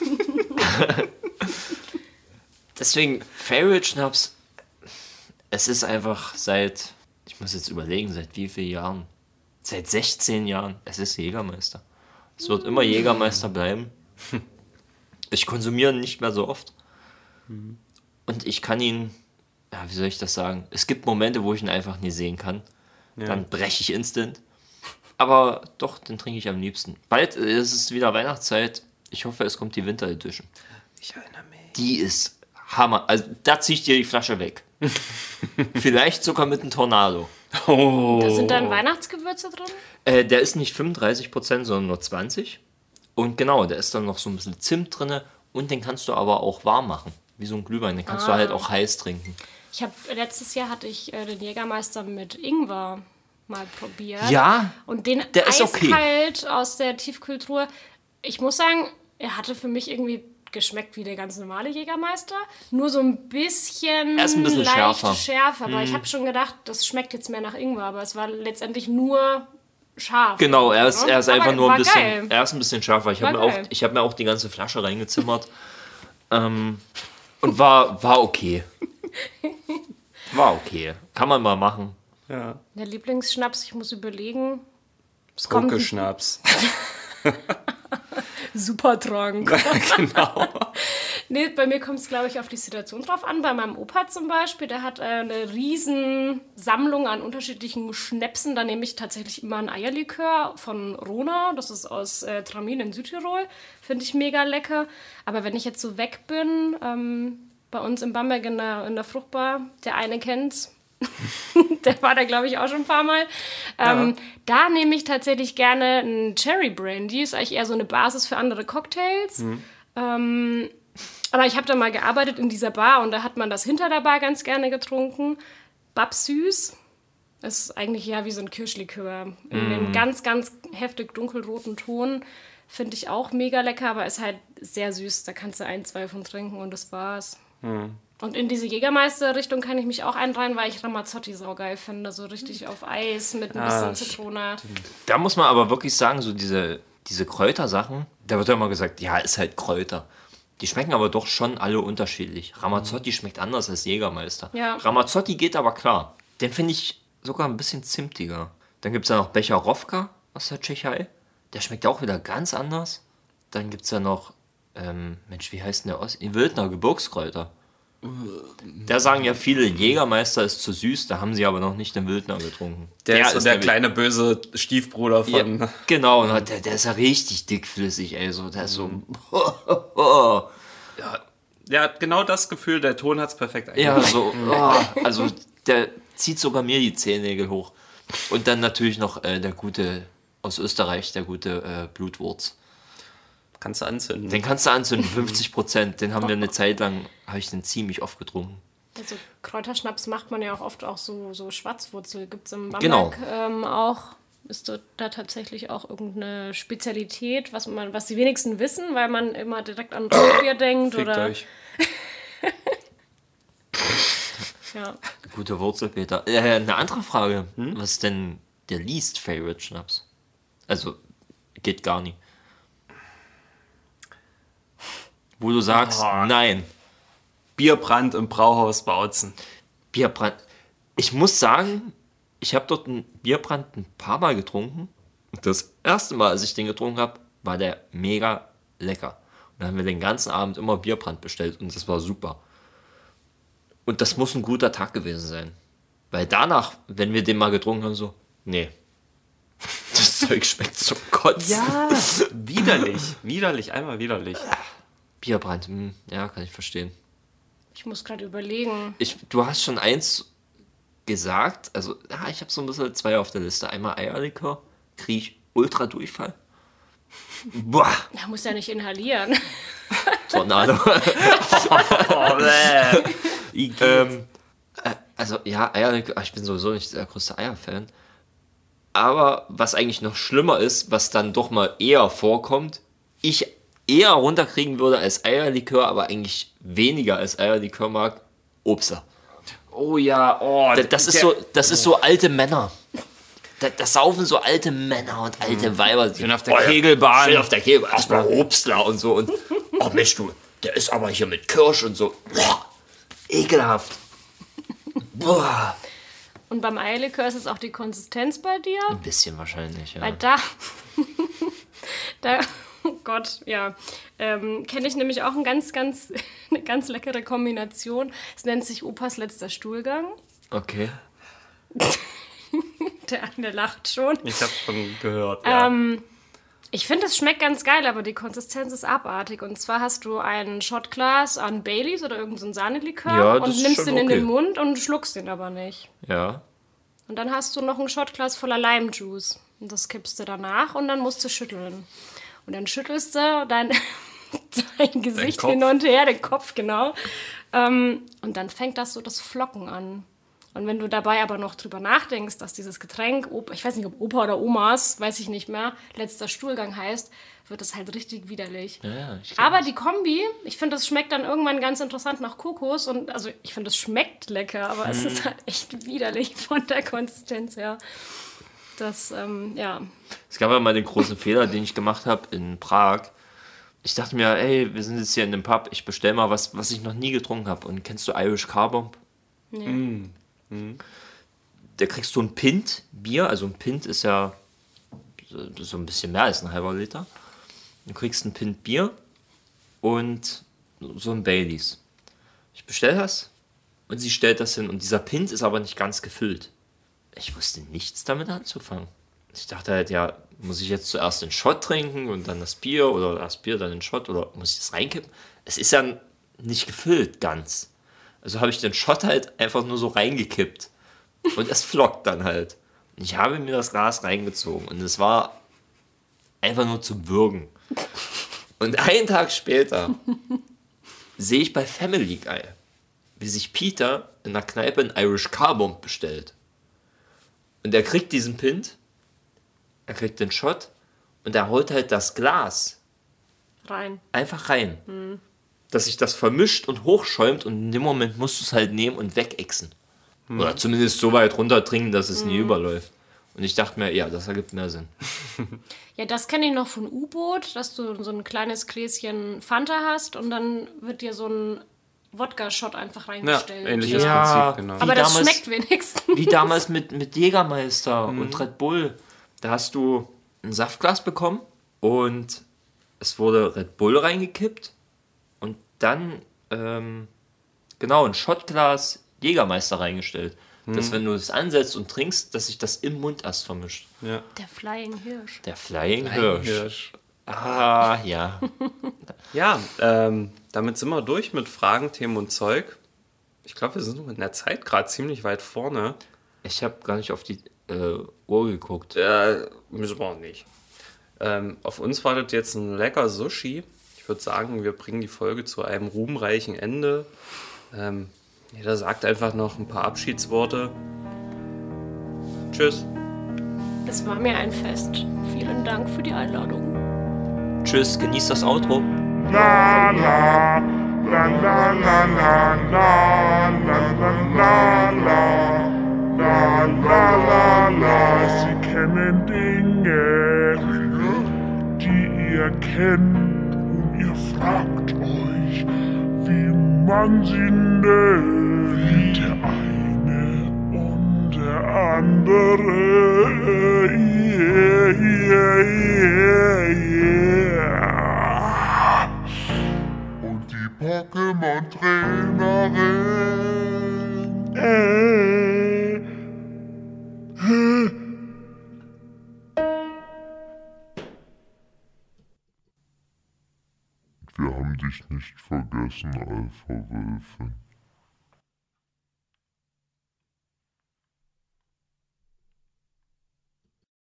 *laughs* Deswegen, Favorite Schnaps, es ist einfach seit, muss jetzt überlegen, seit wie vielen Jahren? Seit 16 Jahren. Es ist Jägermeister. Es wird immer Jägermeister bleiben. *laughs* Ich konsumiere ihn nicht mehr so oft. Und ich kann ihn, ja, wie soll ich das sagen? Es gibt Momente, wo ich ihn einfach nie sehen kann. Dann breche ich instant. Aber doch, den trinke ich am liebsten. Bald ist es wieder Weihnachtszeit. Ich hoffe, es kommt die Winter Edition. Ich erinnere mich. Die ist Hammer. Also da ziehe ich dir die Flasche weg. *laughs* Vielleicht sogar mit einem Tornado. Da sind dann Weihnachtsgewürze drin? Äh, der ist nicht 35%, sondern nur 20%. Und genau, da ist dann noch so ein bisschen Zimt drin. Und den kannst du aber auch warm machen. Wie so ein Glühwein. Den kannst du halt auch heiß trinken. Ich habe letztes Jahr hatte ich äh, den Jägermeister mit Ingwer mal probiert. Ja, Und den der ist okay. eiskalt aus der Tiefkühltruhe. Ich muss sagen, er hatte für mich irgendwie geschmeckt wie der ganz normale Jägermeister. Nur so ein bisschen, Er ist ein bisschen leicht schärfer. Mhm. schärfer. Aber ich habe schon gedacht, das schmeckt jetzt mehr nach Ingwer. Aber es war letztendlich nur scharf. Genau, er ist, er ist Aber einfach nur ein bisschen, Geil. er ist ein bisschen schärfer. Ich habe mir, auch- ich hab mir auch die ganze Flasche reingezimmert. ähm, und war, war okay. *laughs* War okay. Kann man mal machen. Ja. Der Lieblingsschnaps, ich muss überlegen. Es kommt Pokeschnaps. *laughs* super Trank. *laughs* genau. *laughs* Nee, bei mir kommt es, glaube ich, auf die Situation drauf an. Bei meinem Opa zum Beispiel, der hat äh, eine riesen Sammlung an unterschiedlichen Schnäpsen. Da nehme ich tatsächlich immer ein Eierlikör von Rona. Das ist aus äh, Tramin in Südtirol. Finde ich mega lecker. Aber wenn ich jetzt so weg bin, ähm, bei uns in Bamberg in der, in der Fruchtbar, der eine kennt's. *laughs* der war da, glaube ich, auch schon ein paar Mal. Ähm, Da nehme ich tatsächlich gerne einen Cherry Brandy. Ist eigentlich eher so eine Basis für andere Cocktails. Ähm, aber ich habe da mal gearbeitet in dieser Bar und da hat man das hinter der Bar ganz gerne getrunken. Babs süß. Das ist eigentlich ja wie so ein Kirschlikör. In einem ganz, ganz heftig dunkelroten Ton. Finde ich auch mega lecker, aber ist halt sehr süß. Da kannst du ein, zwei von trinken und das war's. Und in diese Jägermeister-Richtung kann ich mich auch einreihen, weil ich Ramazzotti saugeil finde. So richtig auf Eis mit ein bisschen Zitrone. Da muss man aber wirklich sagen, so diese, diese Kräutersachen, da wird ja immer gesagt, ja, ist halt Kräuter. Die schmecken aber doch schon alle unterschiedlich. Ramazzotti schmeckt anders als Jägermeister. Ja. Ramazzotti geht aber klar. Den finde ich sogar ein bisschen zimtiger. Dann gibt es ja noch Becherowka aus der Tschechei. Der schmeckt auch wieder ganz anders. dann gibt es ja noch, ähm, Mensch, wie heißt denn der? In Wildner Gebirgskräuter. Da sagen ja viele, Jägermeister ist zu süß, da haben sie aber noch nicht den Wildner getrunken. Der, ist so der nämlich- kleine böse Stiefbruder von. Ja, genau, und der, der ist ja richtig dickflüssig, ey. So, der ist so. Mhm. *laughs* Ja, genau das Gefühl, der Ton hat es perfekt Ja, eingefangen. so. *laughs* Oh, also, der zieht sogar mir die Zehennägel hoch. Und dann natürlich noch äh, der gute aus Österreich, der gute äh, Blutwurz. Kannst du anzünden. Den kannst du anzünden, *laughs* 50 Prozent. Den haben wir eine Zeit lang, habe ich den ziemlich oft getrunken. Also Kräuterschnaps macht man ja auch oft auch so, so Schwarzwurzel. Gibt es im Genau. Bamberg ähm, auch. Ist da tatsächlich auch irgendeine Spezialität, was man, was die wenigsten wissen, weil man immer direkt an Rotbier denkt Fickt oder euch. *laughs* ja. Gute Wurzel, Peter. Äh, eine andere Frage. Was ist denn der least favorite Schnaps? Also, geht gar nicht. Wo du sagst, Oh. nein, Bierbrand im Brauhaus Bautzen. Bierbrand. Ich muss sagen, ich habe dort einen Bierbrand ein paar Mal getrunken. Und das erste Mal, als ich den getrunken habe, war der mega lecker. Und dann haben wir den ganzen Abend immer Bierbrand bestellt und das war super. Und das muss ein guter Tag gewesen sein. Weil danach, wenn wir den mal getrunken haben, so, nee. *laughs* Das Zeug schmeckt zum Kotzen. Ja, *laughs* widerlich. Widerlich, einmal widerlich. Bierbrand, hm, ja, kann ich verstehen. Ich muss gerade überlegen. Ich, du hast schon eins gesagt, also ja, ich habe so ein bisschen zwei auf der Liste. Einmal Eierlikör, kriege ich ultra Durchfall. *laughs* Boah, Er muss ja nicht inhalieren. *laughs* Tornado. *laughs* Oh, ähm, äh, also ja, Eierlikör, ich bin sowieso nicht der größte Eierfan. Aber was eigentlich noch schlimmer ist, was dann doch mal eher vorkommt, ich eher runterkriegen würde als Eierlikör, aber eigentlich weniger als Eierlikör mag, Obster. oh ja, oh. Das, das ist so, das ist so alte Männer. Da, das saufen so alte Männer und alte Weiber. Die Schön auf der Kegelbahn. Schön auf der Kegelbahn. Erstmal Obstler und so. Und, oh Mensch, du, der ist aber hier mit Kirsch und so. Boah, ekelhaft. Boah. Und beim Eierlikör ist es auch die Konsistenz bei dir. Ein bisschen wahrscheinlich, ja. Weil da, *laughs* da, *laughs* oh Gott, ja, ähm, kenne ich nämlich auch ein ganz, ganz, *laughs* eine ganz leckere Kombination. Es nennt sich Opas letzter Stuhlgang. Okay. *laughs* Der eine lacht schon. Ich habe schon gehört. Ja. Ähm, ich finde, es schmeckt ganz geil, aber die Konsistenz ist abartig. Und zwar hast du ein Shotglas an Baileys oder irgendein Sahnelikör Ja, und nimmst den in okay. den Mund und schluckst den aber nicht. Ja. Und dann hast du noch ein Shotglas voller Limejuice. Und das kippst du danach und dann musst du schütteln. Und dann schüttelst du dein, *laughs* dein Gesicht hin und her, den Kopf, genau. Ähm, und dann fängt das so das Flocken an. Und wenn du dabei aber noch drüber nachdenkst, dass dieses Getränk, ich weiß nicht, ob Opa oder Omas, weiß ich nicht mehr, letzter Stuhlgang heißt, wird das halt richtig widerlich. ja, Aber die Kombi, ich finde, das schmeckt dann irgendwann ganz interessant nach Kokos. Und also ich finde, es schmeckt lecker, aber es Mhm. ist halt echt widerlich von der Konsistenz her. Das, ähm, ja. Es gab ja mal den großen Fehler, den ich gemacht habe in Prag. Ich dachte mir, ey, wir sind jetzt hier in dem Pub, ich bestell mal was, was ich noch nie getrunken habe. Und kennst du Irish Car Bomb? Nee. Da kriegst du ein Pint Bier, also ein Pint ist ja so, so ein bisschen mehr als ein halber Liter. Du kriegst ein Pint Bier und so ein Baileys. Ich bestell das und sie stellt das hin und dieser Pint ist aber nicht ganz gefüllt. Ich wusste nichts damit anzufangen. Ich dachte halt, ja, muss ich jetzt zuerst den Shot trinken und dann das Bier oder das Bier, dann den Shot oder muss ich das reinkippen? Es ist ja nicht gefüllt ganz. Also habe ich den Shot halt einfach nur so reingekippt. Und es flockt dann halt. Und ich habe mir das Glas reingezogen und es war einfach nur zum Würgen. Und einen Tag später sehe ich bei Family Guy, wie sich Peter in der Kneipe einen Irish Car Bomb bestellt. Und er kriegt diesen Pint, er kriegt den Shot und er holt halt das Glas Rein. einfach rein. Dass sich das vermischt und hochschäumt und in dem Moment musst du es halt nehmen und wegexen. Oder zumindest so weit runter trinken, dass es nie überläuft. Und ich dachte mir, ja, das ergibt mehr Sinn. *laughs* Ja, das kenne ich noch von U-Boot, dass du so ein kleines Gläschen Fanta hast und dann wird dir so ein Wodka-Shot einfach ja, reingestellt. ähnliches Ja. Prinzip, genau. Aber das damals- schmeckt wenigstens. Wie damals mit, mit Jägermeister und Red Bull. Da hast du ein Saftglas bekommen und es wurde Red Bull reingekippt und dann, ähm, genau, ein Shotglas Jägermeister reingestellt. Dass wenn du es ansetzt und trinkst, dass sich das im Mund erst vermischt. Ja. Der Flying Hirsch. Der Flying Hirsch. Ah, ja. *laughs* Ja, ähm, damit sind wir durch mit Fragen, Themen und Zeug. Ich glaube, wir sind in der Zeit gerade ziemlich weit vorne. Ich habe gar nicht auf die äh, Uhr geguckt. Äh, müssen wir auch nicht. Ähm, auf uns wartet jetzt ein lecker Sushi. Ich würde sagen, wir bringen die Folge zu einem ruhmreichen Ende. Ähm, jeder sagt einfach noch ein paar Abschiedsworte. Tschüss. Es war mir ein Fest. Vielen Dank für die Einladung. Tschüss, genießt das Outro. La la la la la la la la la la la la la la Sie kennen Dinge, die ihr kennt und ihr fragt euch, wie man sie nennt. Andere. Yeah, yeah, yeah. Und die Pokémon-Trainerin. Äh, äh. Wir haben dich nicht vergessen, Alpha Wölfin.